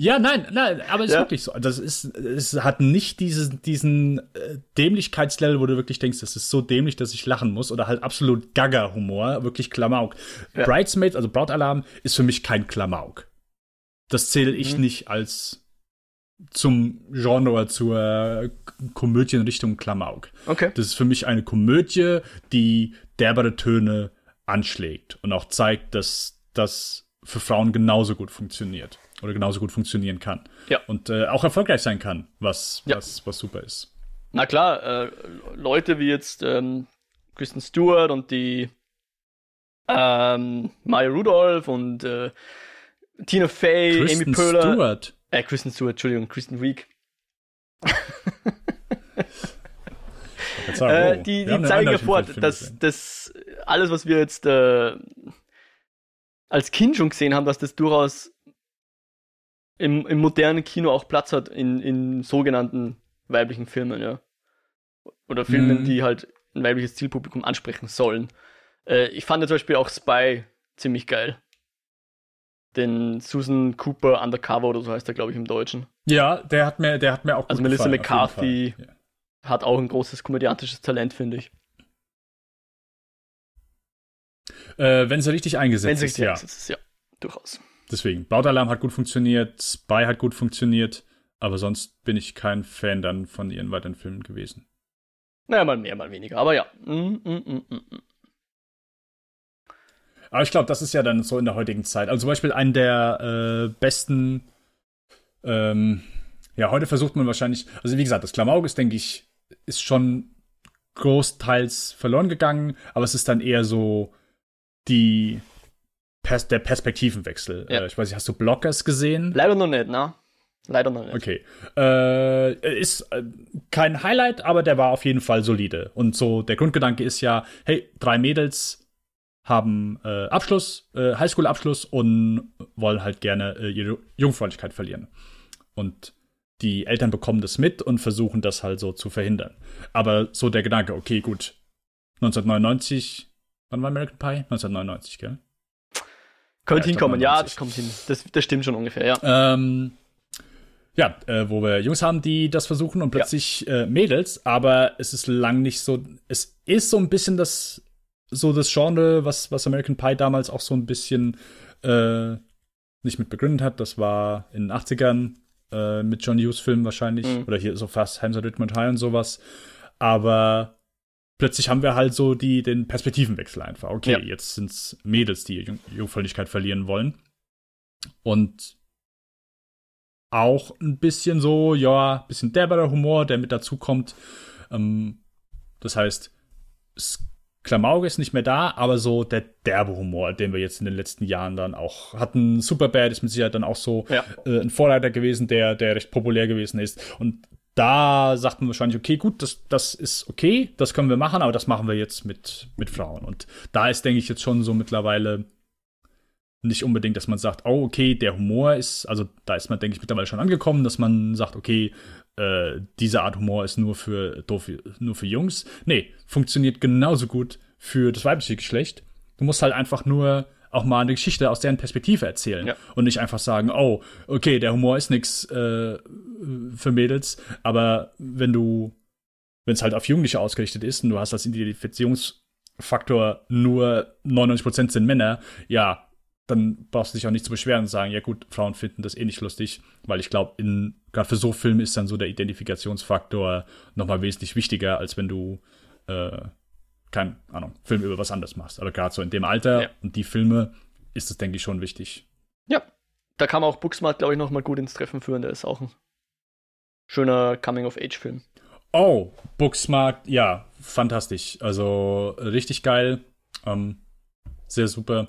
ja, nein, nein, aber es ja. ist wirklich so. Das ist, es hat nicht diesen, diesen äh, Dämlichkeitslevel, wo du wirklich denkst, das ist so dämlich, dass ich lachen muss, oder halt absolut Gaga-Humor, wirklich Klamauk. Ja. Bridesmaids, also Brautalarm, ist für mich kein Klamauk. Das zähle ich mhm. nicht als zum Genre oder zur Komödie in Richtung Klamauk. Okay. Das ist für mich eine Komödie, die derbere Töne anschlägt und auch zeigt, dass das für Frauen genauso gut funktioniert. Oder genauso gut funktionieren kann. Ja. Und äh, auch erfolgreich sein kann, was, Ja. was, was super ist. Na klar, äh, Leute wie jetzt ähm, Kristen Stewart und die ähm, Maya Rudolph und äh, Tina Fey, Kristen Amy Poehler. Stewart. Äh, Kristen Stewart, Entschuldigung, Kristen. Jetzt sagen, Äh, die die zeigen ja Film dass das alles, was wir jetzt äh, als Kind schon gesehen haben, dass das durchaus im, im modernen Kino auch Platz hat in, in sogenannten weiblichen Filmen, ja. Oder Filmen, Mhm. die halt ein weibliches Zielpublikum ansprechen sollen. Äh, ich fand ja zum Beispiel auch Spy ziemlich geil. Den Susan Cooper Undercover oder so heißt er, glaube ich, im Deutschen. Ja, der hat mir, der hat mir auch gut Also Melissa gefallen, McCarthy. Ja. Hat auch ein großes komödiantisches Talent, finde ich. Äh, wenn sie richtig eingesetzt Wenn sie ist, richtig ja. eingesetzt ist, ja. Durchaus. Deswegen, Bautalarm hat gut funktioniert, Spy hat gut funktioniert, aber sonst bin ich kein Fan dann von ihren weiteren Filmen gewesen. Naja, mal mehr, mal weniger. Aber ja. Mm, mm, mm, mm, mm. Aber ich glaube, das ist ja dann so in der heutigen Zeit. Also zum Beispiel einen der äh, besten, ähm, ja, heute versucht man wahrscheinlich, also wie gesagt, das Klamauk ist, denke ich, ist schon großteils verloren gegangen, aber es ist dann eher so die Pers der Perspektivenwechsel. Ja. Äh, ich weiß nicht, hast du Blockers gesehen? Leider noch nicht, ne? Leider noch nicht. Okay. Äh, ist äh, kein Highlight, aber der war auf jeden Fall solide. Und so, der Grundgedanke ist ja, hey, drei Mädels haben äh, Abschluss, äh, Highschool-Abschluss und wollen halt gerne äh, ihre Jungfräulichkeit verlieren. Und die Eltern bekommen das mit und versuchen das halt so zu verhindern. Aber so der Gedanke, okay, gut, 1999, wann war American Pie? 1999, gell? Könnte Ja, hinkommen, ja, 99. das kommt hin. Das, das stimmt schon ungefähr, ja. Ähm, ja, äh, wo wir Jungs haben, die das versuchen und plötzlich äh, Mädels, aber es ist lang nicht so. Es ist so ein bisschen das, so das Genre, was, was American Pie damals auch so ein bisschen äh, nicht mit begründet hat. Das war in den 80ern äh, mit John Hughes Filmen wahrscheinlich. Mhm. Oder hier so fast Hamza Richmond High und sowas. Aber plötzlich haben wir halt so die, den Perspektivenwechsel einfach. Okay, Ja. jetzt sind es Mädels, die Jung Jungfräulichkeit verlieren wollen. Und auch ein bisschen so, ja, ein bisschen derberer Humor, der mit dazu kommt. Ähm, das heißt, Klamauk ist nicht mehr da, aber so der derbe Humor, den wir jetzt in den letzten Jahren dann auch hatten. Superbad ist mit Sicherheit dann auch so Ja. äh, ein Vorreiter gewesen, der, der recht populär gewesen ist. Und da sagt man wahrscheinlich, okay, gut, das, das ist okay, das können wir machen, aber das machen wir jetzt mit, mit Frauen. Und da ist, denke ich, jetzt schon so mittlerweile nicht unbedingt, dass man sagt, oh, okay, der Humor ist, also da ist man, denke ich, mittlerweile schon angekommen, dass man sagt, okay, äh, diese Art Humor ist nur für, nur für Jungs. Nee, funktioniert genauso gut für das weibliche Geschlecht. Du musst halt einfach nur auch mal eine Geschichte aus deren Perspektive erzählen Ja. und nicht einfach sagen, oh, okay, der Humor ist nichts äh, für Mädels, aber wenn du, wenn es halt auf Jugendliche ausgerichtet ist und du hast als Identifizierungsfaktor nur 99% sind Männer, ja, dann brauchst du dich auch nicht zu beschweren und sagen, ja gut, Frauen finden das eh nicht lustig, weil ich glaube, gerade für so Filme ist dann so der Identifikationsfaktor nochmal wesentlich wichtiger, als wenn du äh, kein Ahnung, Film über was anderes machst. Aber gerade so in dem Alter Ja. und die Filme ist das, denke ich, schon wichtig. Ja. Da kann man auch Booksmart, glaube ich, nochmal gut ins Treffen führen. Der ist auch ein schöner Coming-of-Age-Film. Oh, Booksmart, ja, fantastisch. Also richtig geil. Ähm, sehr super.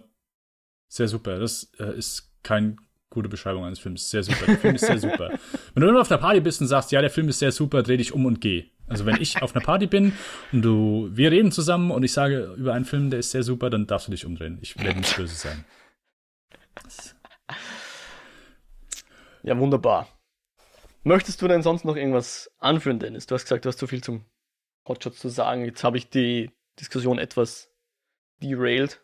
Sehr super. Das äh, ist keine gute Beschreibung eines Films. Sehr super. Der Film ist sehr <laughs> super. Wenn du nur auf einer Party bist und sagst, ja, der Film ist sehr super, dreh dich um und geh. Also wenn ich auf einer Party bin und du, wir reden zusammen und ich sage über einen Film, der ist sehr super, dann darfst du dich umdrehen. Ich werde nicht böse sein. Ja, wunderbar. Möchtest du denn sonst noch irgendwas anführen, Dennis? Du hast gesagt, du hast so viel zum Hotshots zu sagen. Jetzt habe ich die Diskussion etwas derailed.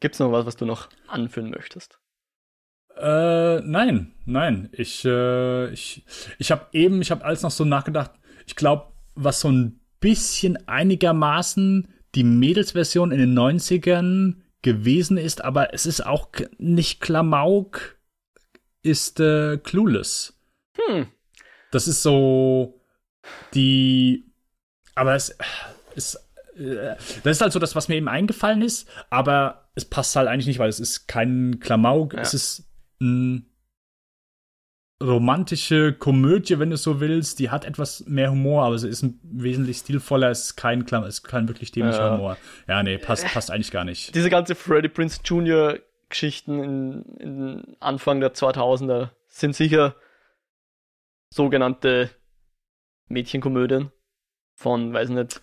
Gibt es noch was, was du noch anführen möchtest? Äh, nein, nein. Ich, äh, ich, ich habe eben, ich habe alles noch so nachgedacht. Ich glaube, was so ein bisschen einigermaßen die Mädelsversion in den 90ern gewesen ist, aber es ist auch nicht Klamauk, ist äh, Clueless. Hm. Das ist so die, aber es ist, äh, das ist halt so das, was mir eben eingefallen ist, aber es passt halt eigentlich nicht, weil es ist kein Klamauk, Ja. es ist, mh, romantische Komödie, wenn du so willst. Die hat etwas mehr Humor, aber sie ist wesentlich stilvoller. Es ist kein, es ist kein wirklich dämlicher ja. Humor. Ja, nee, passt, passt eigentlich gar nicht. Diese ganze Freddie Prince Jr. Geschichten in, in Anfang der 2000er sind sicher sogenannte Mädchenkomödien von, weiß nicht,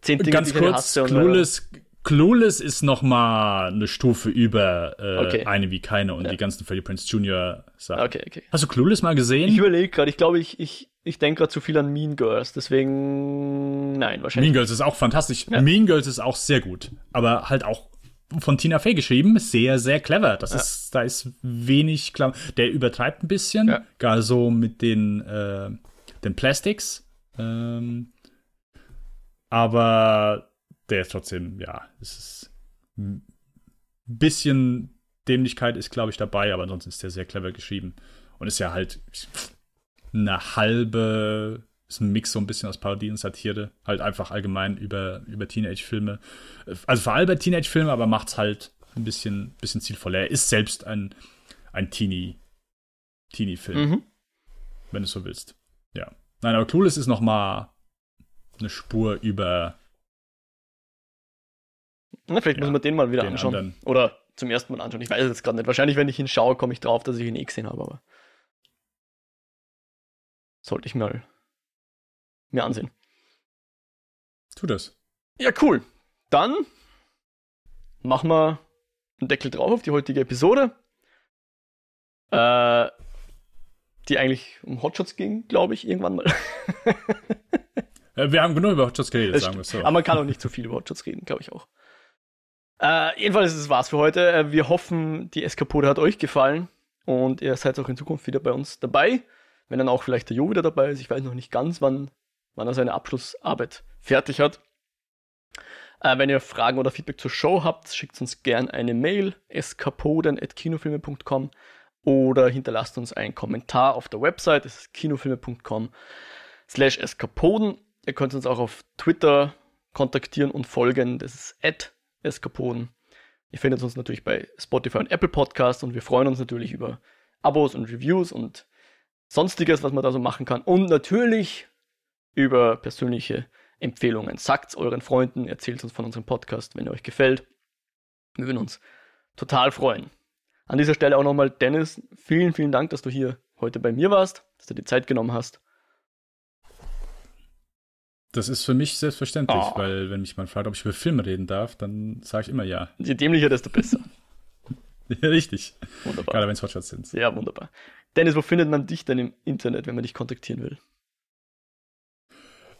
zehn Dinge, Ganz kurz, Clueless, Clueless ist noch mal eine Stufe über äh, okay. eine wie keine und ja. die ganzen Freddie Prince Jr. Sachen. Okay, okay. Hast du Clueless mal gesehen? Ich überlege gerade, ich glaube, ich, ich, ich denke gerade zu viel an Mean Girls, deswegen nein, wahrscheinlich. Mean Girls ist auch fantastisch. Ja. Mean Girls ist auch sehr gut, aber halt auch von Tina Fey geschrieben, sehr, sehr clever. Das ja. ist, da ist wenig klar. Der übertreibt ein bisschen, ja. gar so mit den, äh, den Plastics. Ähm, aber der ist trotzdem, ja, es ist ein bisschen Dämlichkeit ist, glaube ich, dabei, aber ansonsten ist der sehr clever geschrieben. Und ist ja halt eine halbe, ist ein Mix so ein bisschen aus Parodie und Satire, halt einfach allgemein über, über Teenage-Filme. Also vor allem bei Teenage-Filmen, aber macht es halt ein bisschen, bisschen zielvoller. Er ist selbst ein, ein Teenie, Teenie-Film, mhm. wenn du so willst. Ja. Nein, aber Clueless ist noch mal eine Spur über. Na, vielleicht ja, muss man den mal wieder den anschauen. Anderen. Oder zum ersten Mal anschauen. Ich weiß es jetzt gerade nicht. Wahrscheinlich, wenn ich ihn schaue, komme ich drauf, dass ich ihn eh gesehen habe, aber. Sollte ich mal mir ansehen. Tu das. Ja, cool. Dann machen wir einen Deckel drauf auf die heutige Episode. Äh, die eigentlich um Hotshots ging, glaube ich, irgendwann mal. Äh, wir haben genug über Hotshots geredet, das sagen wir so. Aber man kann auch nicht zu viel über Hotshots reden, glaube ich auch. Äh, jedenfalls ist es war's für heute. Äh, wir hoffen, die Eskapode hat euch gefallen und ihr seid auch in Zukunft wieder bei uns dabei. Wenn dann auch vielleicht der Jo wieder dabei ist. Ich weiß noch nicht ganz, wann, wann er seine Abschlussarbeit fertig hat. Äh, wenn ihr Fragen oder Feedback zur Show habt, schickt uns gern eine Mail eskapoden.kinofilme.com oder hinterlasst uns einen Kommentar auf der Website, das ist kinofilme.com slash eskapoden. Ihr könnt uns auch auf Twitter kontaktieren und folgen. Das ist at Eskapoden. Ihr findet uns natürlich bei Spotify und Apple Podcasts und wir freuen uns natürlich über Abos und Reviews und sonstiges, was man da so machen kann. Und natürlich über persönliche Empfehlungen. Sagt es euren Freunden, erzählt uns von unserem Podcast, wenn er euch gefällt. Wir würden uns total freuen. An dieser Stelle auch nochmal, Dennis, vielen, vielen Dank, dass du hier heute bei mir warst, dass du die Zeit genommen hast. Das ist für mich selbstverständlich, oh. weil wenn mich jemand fragt, ob ich über Filme reden darf, dann sage ich immer ja. Je dämlicher, desto besser. <laughs> ja, richtig. Wunderbar. Gerade wenn es Hotshots sind. Ja, wunderbar. Dennis, wo findet man dich denn im Internet, wenn man dich kontaktieren will?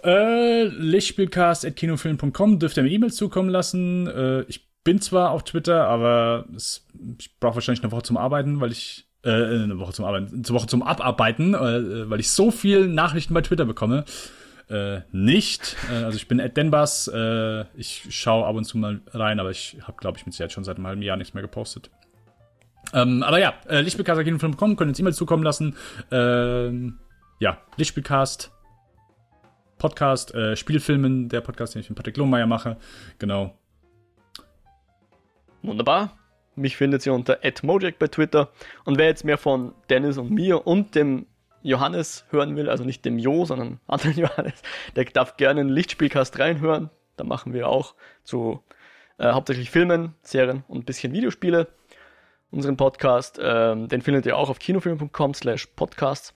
Äh, lichtspielcast.kinofilm.com dürft ihr mir E-Mails zukommen lassen. Äh, ich bin zwar auf Twitter, aber es, ich brauche wahrscheinlich eine Woche zum Arbeiten, weil ich äh, eine Woche zum Arbeiten, eine Woche zum Abarbeiten, äh, weil ich so viel Nachrichten bei Twitter bekomme äh, nicht. Äh, also ich bin Ed Denbas. Äh, ich schaue ab und zu mal rein, aber ich habe, glaube ich, mit Sicherheit schon seit einem halben Jahr nichts mehr gepostet. Ähm, aber ja, äh, Lichtspielcast.com können uns E-Mail zukommen lassen. Ähm, ja, Lichtspielcast. Podcast, äh, Spielfilmen, der Podcast, den ich mit Patrick Lohmeier mache. Genau. Wunderbar. Mich findet ihr unter @mojak bei Twitter. Und wer jetzt mehr von Dennis und mir und dem Johannes hören will, also nicht dem Jo, sondern <laughs> anderen Johannes, der darf gerne einen Lichtspielcast reinhören. Da machen wir auch zu äh, hauptsächlich Filmen, Serien und ein bisschen Videospiele. Unseren Podcast, ähm, den findet ihr auch auf kinofilm.com slash podcasts.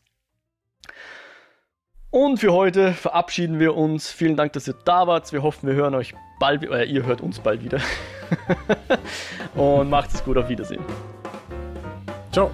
Und für heute verabschieden wir uns. Vielen Dank, dass ihr da wart. Wir hoffen, wir hören euch bald, äh, ihr hört uns bald wieder. <laughs> und macht es gut, auf Wiedersehen. Ciao.